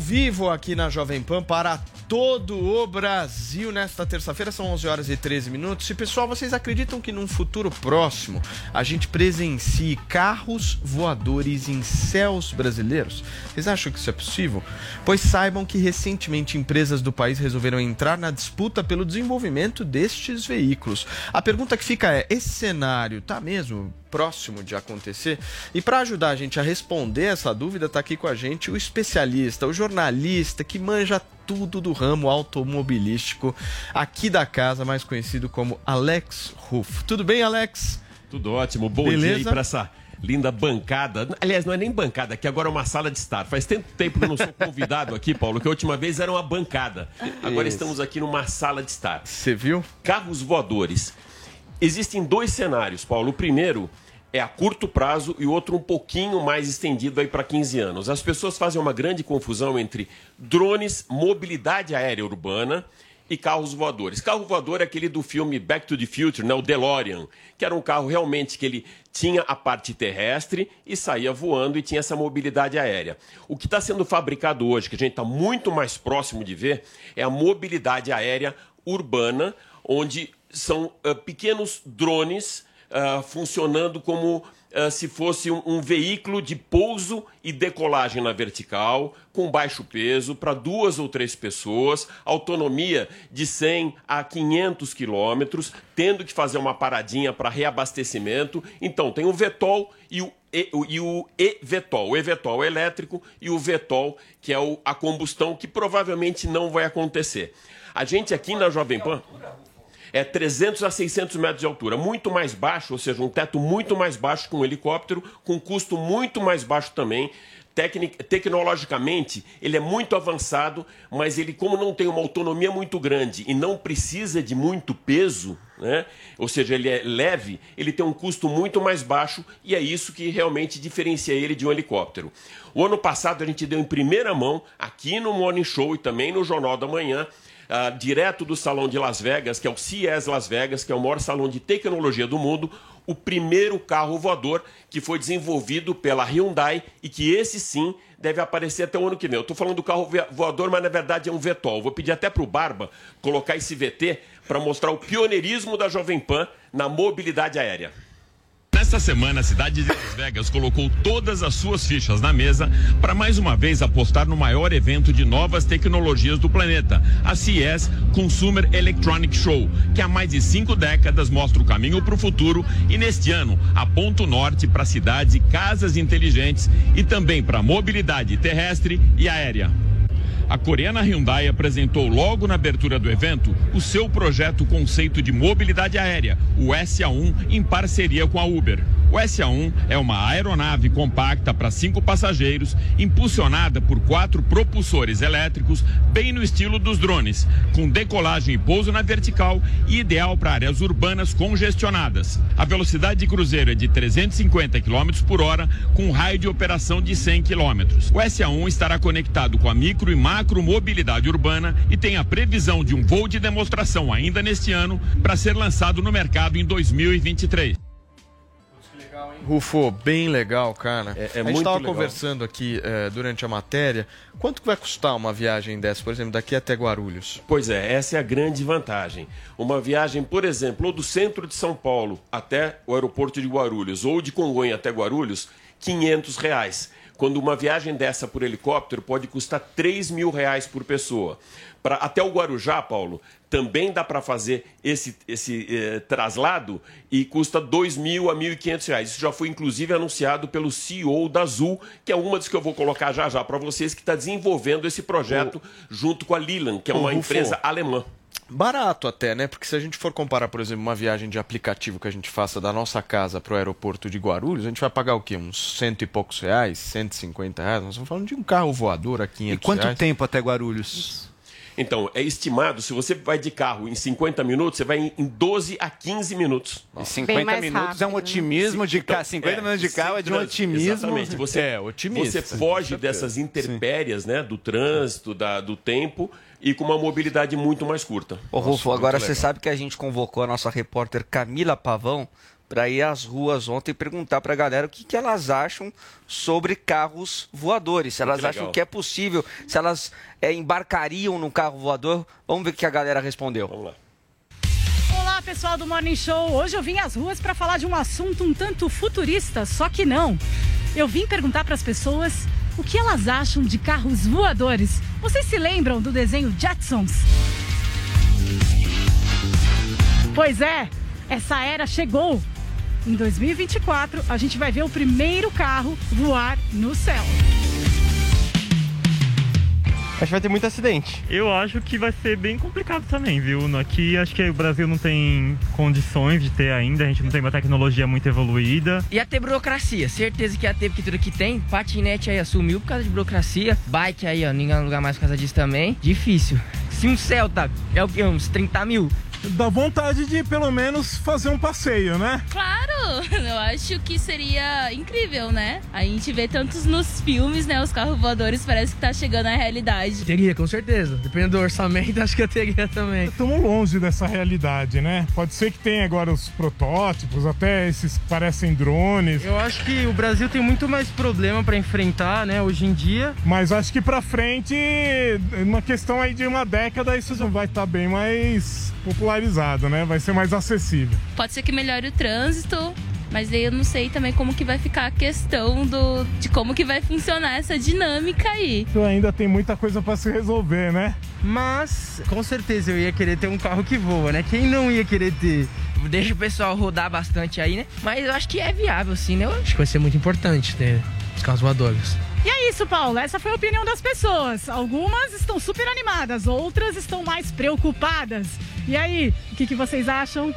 vivo aqui na Jovem Pan para todo o Brasil nesta terça-feira, são 11 horas e 13 minutos. E pessoal, vocês acreditam que num futuro próximo a gente presencie carros voadores em céus brasileiros? Vocês acham que isso é possível? Pois saibam que recentemente empresas do país resolveram entrar na disputa pelo desenvolvimento destes veículos. A pergunta que fica é: esse cenário tá mesmo próximo de acontecer? E para ajudar a gente a responder essa dúvida, tá aqui com a gente o especialista, o jornalista que manja tudo do ramo automobilístico aqui da casa, mais conhecido como Alex Ruff. Tudo bem, Alex? Tudo ótimo. Bom Beleza? dia aí pra essa linda bancada. Aliás, não é nem bancada, aqui agora é uma sala de estar. Faz tanto tempo que eu não sou convidado aqui, Paulo, que a última vez era uma bancada. Agora Isso. estamos aqui numa sala de estar. Você viu? Carros voadores. Existem dois cenários, Paulo. O primeiro é a curto prazo e o outro um pouquinho mais estendido aí para 15 anos. As pessoas fazem uma grande confusão entre drones, mobilidade aérea urbana e carros voadores. Carro voador é aquele do filme Back to the Future, né, o DeLorean, que era um carro realmente que ele tinha a parte terrestre e saía voando e tinha essa mobilidade aérea. O que está sendo fabricado hoje, que a gente está muito mais próximo de ver, é a mobilidade aérea urbana, onde são ah, pequenos drones ah, funcionando como ah, se fosse um, um veículo de pouso e decolagem na vertical, com baixo peso, para duas ou três pessoas, autonomia de 100 a 500 quilômetros, tendo que fazer uma paradinha para reabastecimento. Então, tem o Vetol e o e, e o e-Vetol. O e-Vetol elétrico e o Vetol, que é o- a combustão, que provavelmente não vai acontecer. A gente aqui na Jovem Pan é 300 a 600 metros de altura, muito mais baixo, ou seja, um teto muito mais baixo que um helicóptero, com custo muito mais baixo também. Tecnic- tecnologicamente, ele é muito avançado, mas ele, como não tem uma autonomia muito grande e não precisa de muito peso, né? ou seja, ele é leve, ele tem um custo muito mais baixo e é isso que realmente diferencia ele de um helicóptero. O ano passado a gente deu em primeira mão, aqui no Morning Show e também no Jornal da Manhã, ah, direto do salão de Las Vegas, que é o CES Las Vegas, que é o maior salão de tecnologia do mundo, o primeiro carro voador que foi desenvolvido pela Hyundai e que esse sim deve aparecer até o ano que vem. Eu estou falando do carro voador, mas na verdade é um Vetol. Vou pedir até para o Barba colocar esse VT para mostrar o pioneirismo da Jovem Pan na mobilidade aérea. Nesta semana, a cidade de Las Vegas colocou todas as suas fichas na mesa para mais uma vez apostar no maior evento de novas tecnologias do planeta, a CES Consumer Electronic Show, que há mais de cinco décadas mostra o caminho para o futuro e neste ano aponta o norte para cidades e casas inteligentes e também para mobilidade terrestre e aérea. A coreana Hyundai apresentou logo na abertura do evento o seu projeto conceito de mobilidade aérea, o SA1, em parceria com a Uber. O SA1 é uma aeronave compacta para cinco passageiros, impulsionada por quatro propulsores elétricos, bem no estilo dos drones, com decolagem e pouso na vertical e ideal para áreas urbanas congestionadas. A velocidade de cruzeiro é de 350 km por hora, com raio de operação de 100 km. O SA1 estará conectado com a micro e macro mobilidade urbana e tem a previsão de um voo de demonstração ainda neste ano para ser lançado no mercado em 2023. Rufo, bem legal, cara. É, é a gente muito estava conversando aqui eh, durante a matéria. Quanto vai custar uma viagem dessa, por exemplo, daqui até Guarulhos? Pois é, essa é a grande vantagem. Uma viagem, por exemplo, ou do centro de São Paulo até o aeroporto de Guarulhos, ou de Congonha até Guarulhos, 500 reais. Quando uma viagem dessa por helicóptero pode custar 3 mil reais por pessoa. Pra, até o Guarujá, Paulo, também dá para fazer esse, esse eh, traslado e custa 2 mil a 1.500 reais. Isso já foi inclusive anunciado pelo CEO da Azul, que é uma das que eu vou colocar já já para vocês, que está desenvolvendo esse projeto junto com a Lilan, que é uma empresa alemã. Barato até, né? Porque se a gente for comparar, por exemplo, uma viagem de aplicativo que a gente faça da nossa casa para o aeroporto de Guarulhos, a gente vai pagar o quê? Uns cento e poucos reais, 150 reais? Nós estamos falando de um carro voador a 500 E quanto reais. tempo até Guarulhos? Então, é estimado, se você vai de carro em 50 minutos, você vai em- em 12 a 15 minutos. E 50 minutos é um otimismo de carro. 50 minutos de carro é de um otimismo. Exatamente. Você, É, otimista, Você foge dessas intempéries, né? Do trânsito, da, do tempo e com uma mobilidade muito mais curta. Ô, Rufo, agora você sabe que a gente convocou a nossa repórter Camila Pavão para ir às ruas ontem e perguntar para a galera o que, que elas acham sobre carros voadores. Se elas Muito acham que é possível, se elas é, embarcariam num carro voador. Vamos ver o que a galera respondeu. Vamos lá. Olá, pessoal do Morning Show. Hoje eu vim às ruas para falar de um assunto um tanto futurista, só que não. Eu vim perguntar para as pessoas o que elas acham de carros voadores. Vocês se lembram do desenho Jetsons? Pois é, essa era chegou. Em 2024, a gente vai ver o primeiro carro voar no céu. Acho que vai ter muito acidente. Eu acho que vai ser bem complicado também, viu? No- Aqui acho que o Brasil não tem condições de ter ainda, a gente não tem uma tecnologia muito evoluída. Ia ter burocracia, certeza que ia ter, porque tudo aqui tem. Patinete aí assumiu por causa de burocracia. Bike aí, ó, ninguém lugar mais por causa disso também. Difícil. Se um Celta é o quê? Uns 30 mil? Dá vontade de pelo menos fazer um passeio, né? Claro, eu acho que seria incrível, né? A gente vê tantos nos filmes, né? Os carros voadores parece que tá chegando à realidade. Teria, com certeza. Dependendo do orçamento, acho que eu teria também. Estamos longe dessa realidade, né? Pode ser que tenha agora os protótipos, até esses que parecem drones. Eu acho que o Brasil tem muito mais problema pra enfrentar, né, hoje em dia. Mas acho que pra frente, uma questão aí de uma década, isso já vai estar bem mais popularizado, né? Vai ser mais acessível. Pode ser que melhore o trânsito, mas daí eu não sei também como que vai ficar a questão do, de como que vai funcionar essa dinâmica aí. Então ainda tem muita coisa pra se resolver, né? Mas, com certeza, eu ia querer ter um carro que voa, né? Quem não ia querer ter? Deixa o pessoal rodar bastante aí, né? Mas eu acho que é viável, sim, né? Eu Acho que vai ser muito importante ter os carros voadores. E é isso, Paulo. Essa foi a opinião das pessoas. Algumas estão super animadas, outras estão mais preocupadas. E aí, o que, que vocês acham?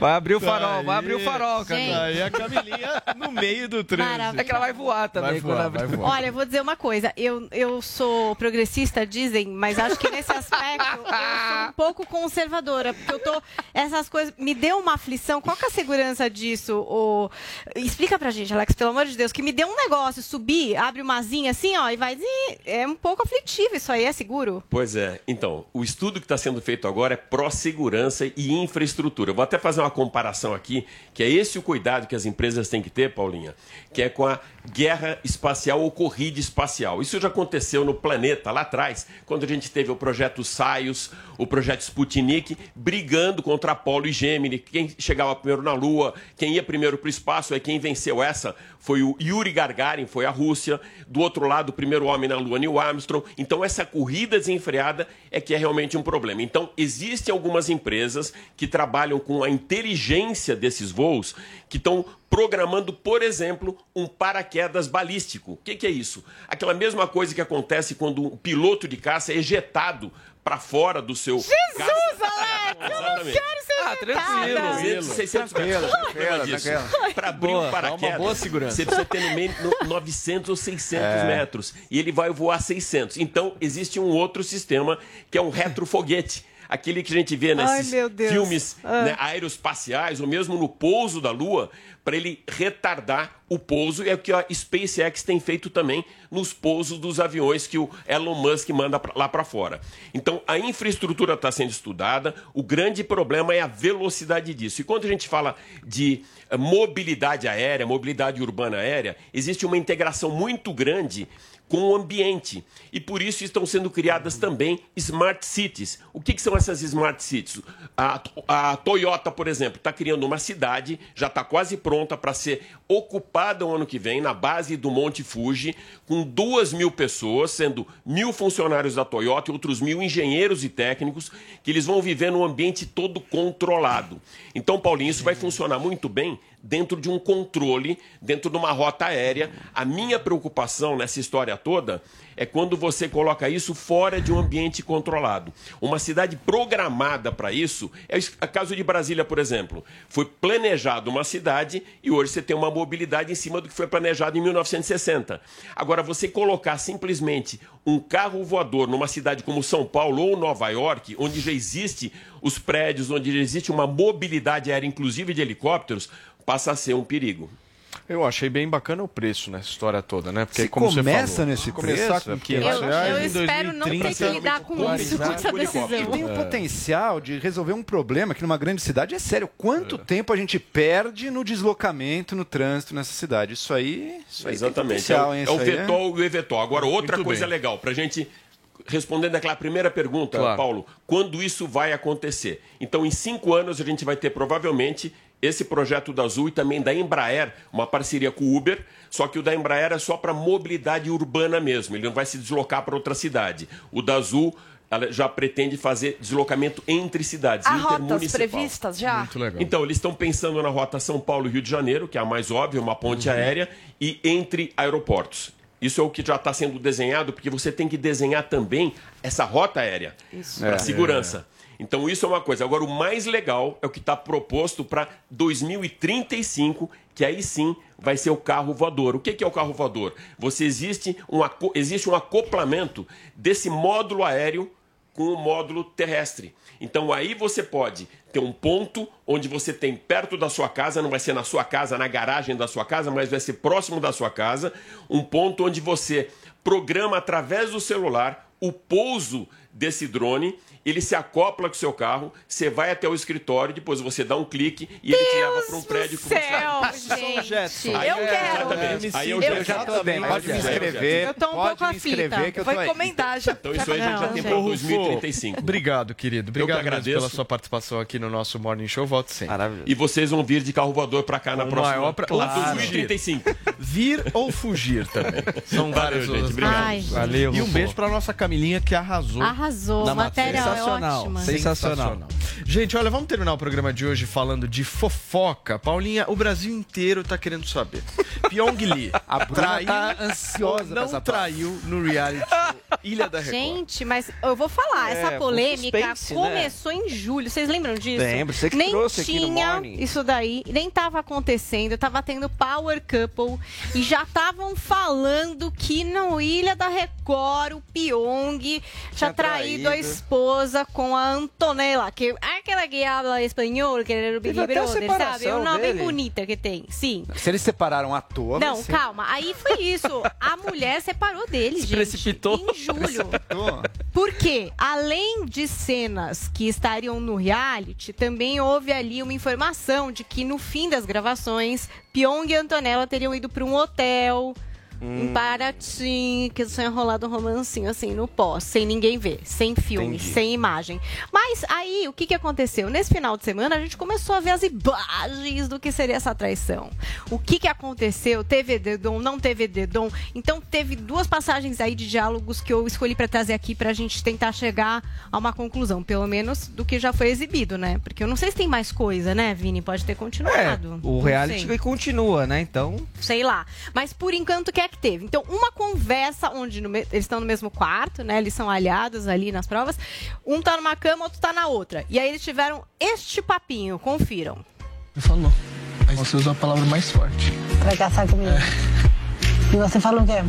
Vai abrir o farol, vai abrir o farol, Camila. Daí a Camilinha no meio do trânsito. É que ela vai voar também Vai quando voar, abrir. vai voar. Olha, eu vou dizer uma coisa. Eu, eu sou progressista, dizem, mas acho que nesse aspecto eu sou um pouco conservadora. Porque eu tô. Essas coisas. Me deu uma aflição. Qual que é a segurança disso? O... Explica pra gente, Alex, pelo amor de Deus, que me deu um negócio, subir, abre uma asinha assim, ó, e vai. É um pouco aflitivo isso aí, é seguro? Pois é. Então, o estudo que está sendo feito agora é pró-segurança e infraestrutura. Eu vou até fazer uma comparação aqui, que é esse o cuidado que as empresas têm que ter, Paulinha, que é com a guerra espacial ou corrida espacial. Isso já aconteceu no planeta lá atrás, quando a gente teve o projeto Saios, o projeto Sputnik, brigando contra Apolo e Gemini, quem chegava primeiro na Lua, quem ia primeiro para o espaço, é quem venceu essa foi o Yuri Gagarin, foi a Rússia. Do outro lado, o primeiro homem na Lua, Neil Armstrong. Então, essa corrida desenfreada é que é realmente um problema. Então, existem algumas empresas que trabalham com a inteligência desses voos, que estão programando, por exemplo, um paraquedas balístico. O que, que é isso? Aquela mesma coisa que acontece quando um piloto de caça é ejetado para fora do seu. Jesus, Alex! Eu não quero Ah, vetada. 300, 600 Tranquilo, metros. tranquilo, tranquilo. Para abrir Boa, um paraquedas, uma boa segurança. você precisa ter no meio no 900 ou 600 É. metros. E ele vai voar 600. Então, existe um outro sistema que é um retrofoguete. Aquele que a gente vê nesses Deus. filmes Ah. né, aeroespaciais, ou mesmo no pouso da Lua, para ele retardar o pouso. É o que a SpaceX tem feito também nos pousos dos aviões que o Elon Musk manda lá para fora. Então, a infraestrutura está sendo estudada. O grande problema é a velocidade disso. E quando a gente fala de eh, mobilidade aérea, mobilidade urbana aérea, existe uma integração muito grande com o ambiente. E por isso estão sendo criadas também smart cities. O que, que são essas smart cities? A, a Toyota, por exemplo, está criando uma cidade, já está quase pronta para ser ocupada o ano que vem, na base do Monte Fuji, com duas mil pessoas, sendo mil funcionários da Toyota e outros mil engenheiros e técnicos, que eles vão viver num ambiente todo controlado. Então, Paulinho, isso vai funcionar muito bem dentro de um controle, dentro de uma rota aérea. A minha preocupação nessa história toda é quando você coloca isso fora de um ambiente controlado. Uma cidade programada para isso é o caso de Brasília, por exemplo. Foi planejado uma cidade e hoje você tem uma mobilidade em cima do que foi planejado em 1960. Agora, você colocar simplesmente um carro voador numa cidade como São Paulo ou Nova York, onde já existe os prédios, onde já existe uma mobilidade aérea, inclusive de helicópteros, passa a ser um perigo. Eu achei bem bacana o preço nessa história toda, né? Porque Se como você começa falou, nesse começar preço, com é porque 500 Eu, reais eu espero não ter que 2030, lidar com isso, com essa decisão. E tem o É. potencial de resolver um problema que numa grande cidade é sério. Quanto tempo a gente perde no deslocamento, no trânsito nessa cidade? Isso aí, isso aí Exatamente. É potencial, o, hein? é o Vetol e o Evetol. Agora, outra Muito coisa bem. legal, para a gente respondendo aquela primeira pergunta, Claro. Paulo, quando isso vai acontecer? Então, em cinco anos, a gente vai ter provavelmente esse projeto da Azul e também da Embraer, uma parceria com o Uber, só que o da Embraer é só para mobilidade urbana mesmo, ele não vai se deslocar para outra cidade. O da Azul ela já pretende fazer deslocamento entre cidades, Há rotas previstas já? Então, eles estão pensando na rota São Paulo-Rio de Janeiro, que é a mais óbvia, uma ponte Uhum. aérea, e entre aeroportos. Isso é o que já está sendo desenhado, porque você tem que desenhar também essa rota aérea Isso. para É. segurança. Então, isso é uma coisa. Agora, o mais legal é o que está proposto para 2035, que aí sim vai ser o carro voador. O que é o carro voador? Você existe um, existe um acoplamento desse módulo aéreo com o módulo terrestre. Então aí você pode ter um ponto onde você tem perto da sua casa, não vai ser na sua casa, na garagem da sua casa, mas vai ser próximo da sua casa, um ponto onde você programa através do celular o pouso desse drone, ele se acopla com o seu carro, você vai até o escritório, depois você dá um clique e ele te leva para um prédio que você céu, gente. Aí Eu é, quero. exatamente. Aí eu, Eu já tô bem, pode me inscrever. Eu tô um pode pouco aflita. que eu Vou encomendar já. Então isso aí a gente já tem para Rufo, 2035. Obrigado, querido. Obrigado que mesmo agradeço. pela sua participação aqui no nosso Morning Show. Volte sempre. E vocês vão vir de carro voador para cá na próxima. maior pra- Claro. 2035. Vir ou fugir também. São Valeu, vários gente. Obrigado. Valeu. E um beijo pra nossa Camilinha que arrasou. Arrasou, na matéria Sensacional. ótima. Sensacional. Gente, olha, vamos terminar o programa de hoje falando de fofoca. Paulinha, o Brasil inteiro tá querendo saber. Pyong Lee A Bruna traiu tá ansiosa não traiu no reality Ilha da Record. Gente, mas eu vou falar, É, essa polêmica suspense, né? começou em julho. Vocês lembram disso? Lembro, você que nem trouxe aqui no tinha isso daí, nem tava acontecendo, tava tendo Power Couple e já estavam falando que no Ilha da Record o Pyong tinha Tinha traído a traído. Esposa com a Antonella, que aquela que habla espanhol, que era o Big Brother, sabe? É um nome dele. bonita que tem, sim. Se eles separaram à toa, Não, ser- calma. Aí foi isso. A mulher separou dele, gente. precipitou. Em julho. Tô. Porque, além de cenas que estariam no reality, também houve ali uma informação de que no fim das gravações, Pyong e Antonella teriam ido para um hotel em Paraty, que tinham enrolado um romancinho assim no pós, sem ninguém ver, sem filme, Entendi. sem imagem. Mas aí, o que, que aconteceu? Nesse final de semana, a gente começou a ver as imagens do que seria essa traição. O que, que aconteceu? Teve dedom, não teve dedom? Então, teve duas passagens aí de diálogos que eu escolhi para trazer aqui pra gente tentar chegar a uma conclusão, pelo menos do que já foi exibido, né? Porque eu não sei se tem mais coisa, né, Vini? Pode ter É, continuado. o Não reality continua, né? Então, sei lá. Mas por enquanto, o que é que teve? Então, uma conversa onde no eles estão no mesmo quarto, né? Eles são aliados ali nas provas. Um tá numa cama, outro tá na outra. E aí eles tiveram este papinho, confiram. Você falou. Mas você usou a palavra mais forte. Pra casar comigo. E você falou o quê?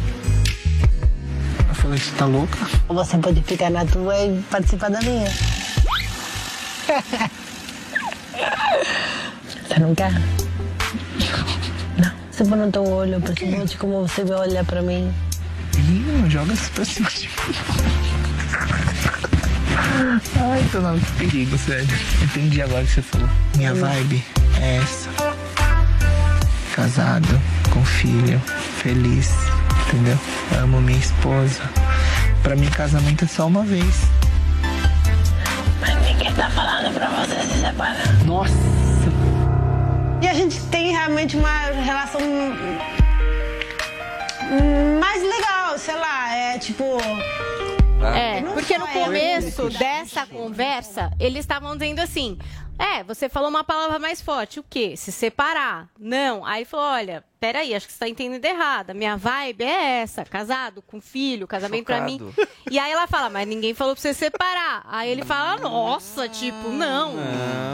Eu falei, você tá louca? Ou você pode ficar na tua e participar da minha. Você não quer? Você põe no teu olho, principalmente como você vai olhar pra mim. Ih, não joga isso pra cima de. Ai, tô não, que perigo, sério. Entendi agora o que você falou. Minha vibe é essa. Casado, com filho, feliz, entendeu? Eu amo minha esposa. Pra mim, casamento é só uma vez. Mas ninguém tá falando pra você se separar. Nossa! E a gente tem realmente uma relação mais legal, sei lá, é tipo. É, Não porque no é começo dessa conversa, eles estavam dizendo assim: é, você falou uma palavra mais forte, o quê? Se separar. Não. Aí falou: olha, peraí, acho que você tá entendendo errado. A minha vibe é essa: casado, com filho, casamento pra mim. E aí ela fala: mas ninguém falou pra você separar. Aí ele fala: nossa, tipo, não.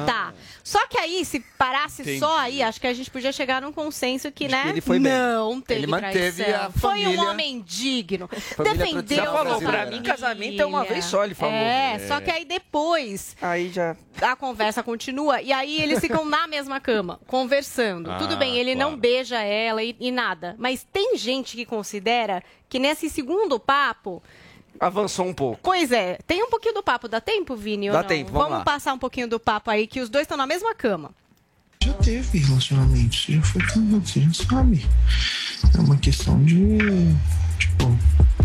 Tá. Só que aí, se parasse Entendi. só aí, acho que a gente podia chegar num consenso que, né? ele foi bem. não teve Ele manteve traição. a Foi um família- homem digno. Família Defendeu brasileira. família. Pra mim, casamento é uma vez só, ele falou. É, É. só que aí depois Aí já. a conversa continua e aí eles ficam na mesma cama, conversando. Ah, Tudo bem, ele não claro. beija ela e, e nada. Mas tem gente que considera que nesse segundo papo. Avançou um pouco. Pois é, tem um pouquinho do papo. Dá tempo, Vini? ou Dá não? tempo, vamos lá. passar um pouquinho do papo aí, que os dois estão na mesma cama. Já teve relacionamento, você já foi casado, você já sabe. É uma questão de. Tipo,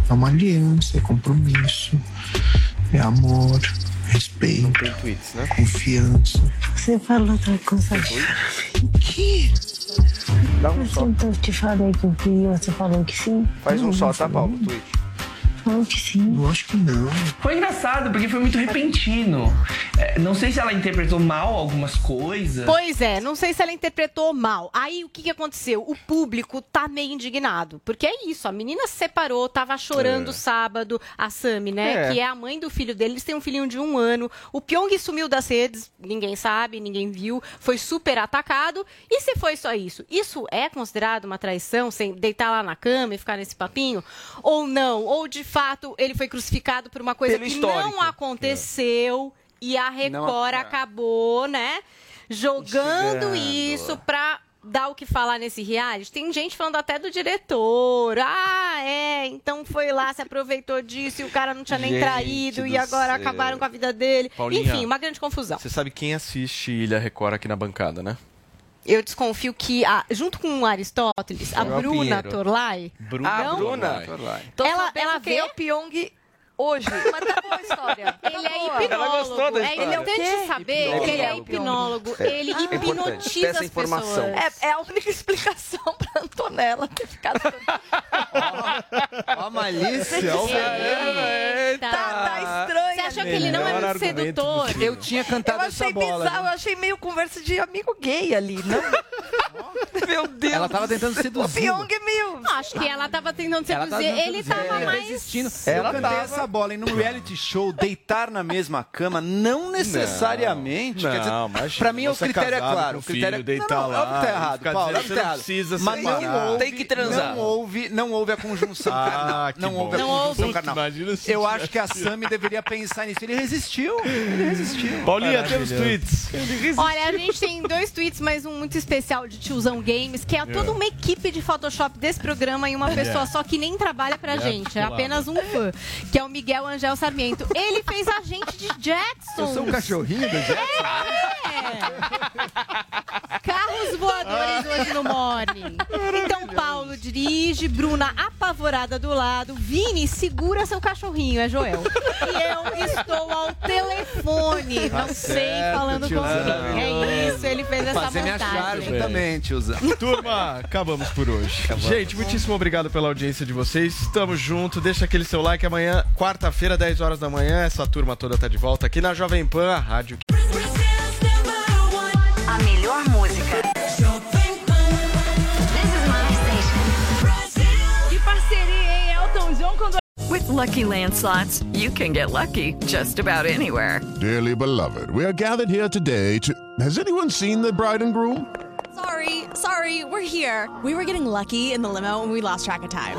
é uma aliança, é compromisso, é amor, respeito, Tem tweets, né? confiança. Você falou outra coisa. O quê? Dá um só. Assim, eu te falei que eu queria, você falou que sim. Faz um Não, só, não tá. Paulo? Tweet. Falou que sim. Eu acho que não. Foi engraçado, porque foi muito repentino. É, não sei se ela interpretou mal algumas coisas. Pois é, não sei se ela interpretou mal. Aí o que, que aconteceu? O público tá meio indignado. Porque é isso, a menina se separou, tava chorando É. sábado, a Sami, né? É. Que é a mãe do filho dele, eles têm um filhinho de um ano. O Pyong sumiu das redes, ninguém sabe, ninguém viu, foi super atacado. E se foi só isso? Isso é considerado uma traição, sem deitar lá na cama e ficar nesse papinho? Ou não? Ou de fato ele foi crucificado por uma coisa Pelo que histórico. não aconteceu e a Record é. acabou, né? Jogando isso pra dar o que falar nesse reality. Tem gente falando até do diretor. Ah, é, então foi lá, se aproveitou disso e o cara não tinha nem Gente traído e agora céu. acabaram com a vida dele. Paulinha, Enfim, uma grande confusão. Você sabe quem assiste Ilha Record aqui na bancada, né? Eu desconfio que, a- junto com o Aristóteles, a Bruna Pinheiro. Torlai, Bruna Não? Bruna. Torlai. Ela- ela vê- é o Pyong hoje. Mas tá boa a história. Ele é boa. hipnólogo. Ela gostou da é história. importante Ele é o quê? saber Hipnólogo. que ele é É o hipnólogo. É. Ele importante. hipnotiza Essa as informação. pessoas. É, é a única explicação pra Antonella ter ficado. Ó, a malícia, o Eita. Tá, tá estranho. Você achou que ele não é muito argumento sedutor? Eu tinha Eu cantado achei essa bola. bizarro, eu né? achei meio conversa de amigo gay ali, não? Meu Deus. Ela tava tentando O seduzir. Pyong é meio. Acho que ela tava tentando Ela tava seduzir. tentando Ele seduzir. tava É, mais. resistindo. Ela eu cantei tava- essa bola e num reality show, deitar na mesma cama, não necessariamente. Não, quer dizer, imagina, pra mim, o você é critério é claro. O critério filho, deitar não, não, lá Óbvio que tá errado, Paulo. Óbvio que tá não errado. precisa Mas não houve, Tem que transar. Não houve, não houve a conjunção Ah, carnal. que Não bom. houve a Não conjunção carnal. Imagina se Eu acho que a Sami deveria pensar nisso. Ele resistiu. Ele resistiu. Paulinha, temos tweets. Olha, a gente tem dois tweets, mas um muito especial de Tiozão Games, que é toda uma equipe de Photoshop desse programa e uma pessoa só que nem trabalha pra gente. É apenas um fã, que é o Miguel Angel Sarmiento. Ele fez a gente de Jackson. Eu sou um cachorrinho do Jackson. É. Carros voadores hoje no Morning. Então, Paulo dirige, Bruna apavorada do lado, Vini segura seu cachorrinho, é Joel. E eu estou ao telefone, Tá não sei, certo, falando com quem. É isso, ele fez essa Fazer minha montagem. charge também, tiozão. Turma, acabamos por hoje. Gente, muitíssimo obrigado pela audiência de vocês. Estamos juntos. Deixa aquele seu like amanhã, quarta-feira, 10 horas da manhã. Essa turma toda tá de volta aqui na Jovem Pan, a rádio. A melhor música. Que parceria, hein? Elton John com With Lucky Land slots, you can get lucky just about anywhere. Dearly beloved, we are gathered here today to. Has anyone seen the bride and groom? Sorry, sorry, we're here. We were getting lucky in the limo and we lost track of time.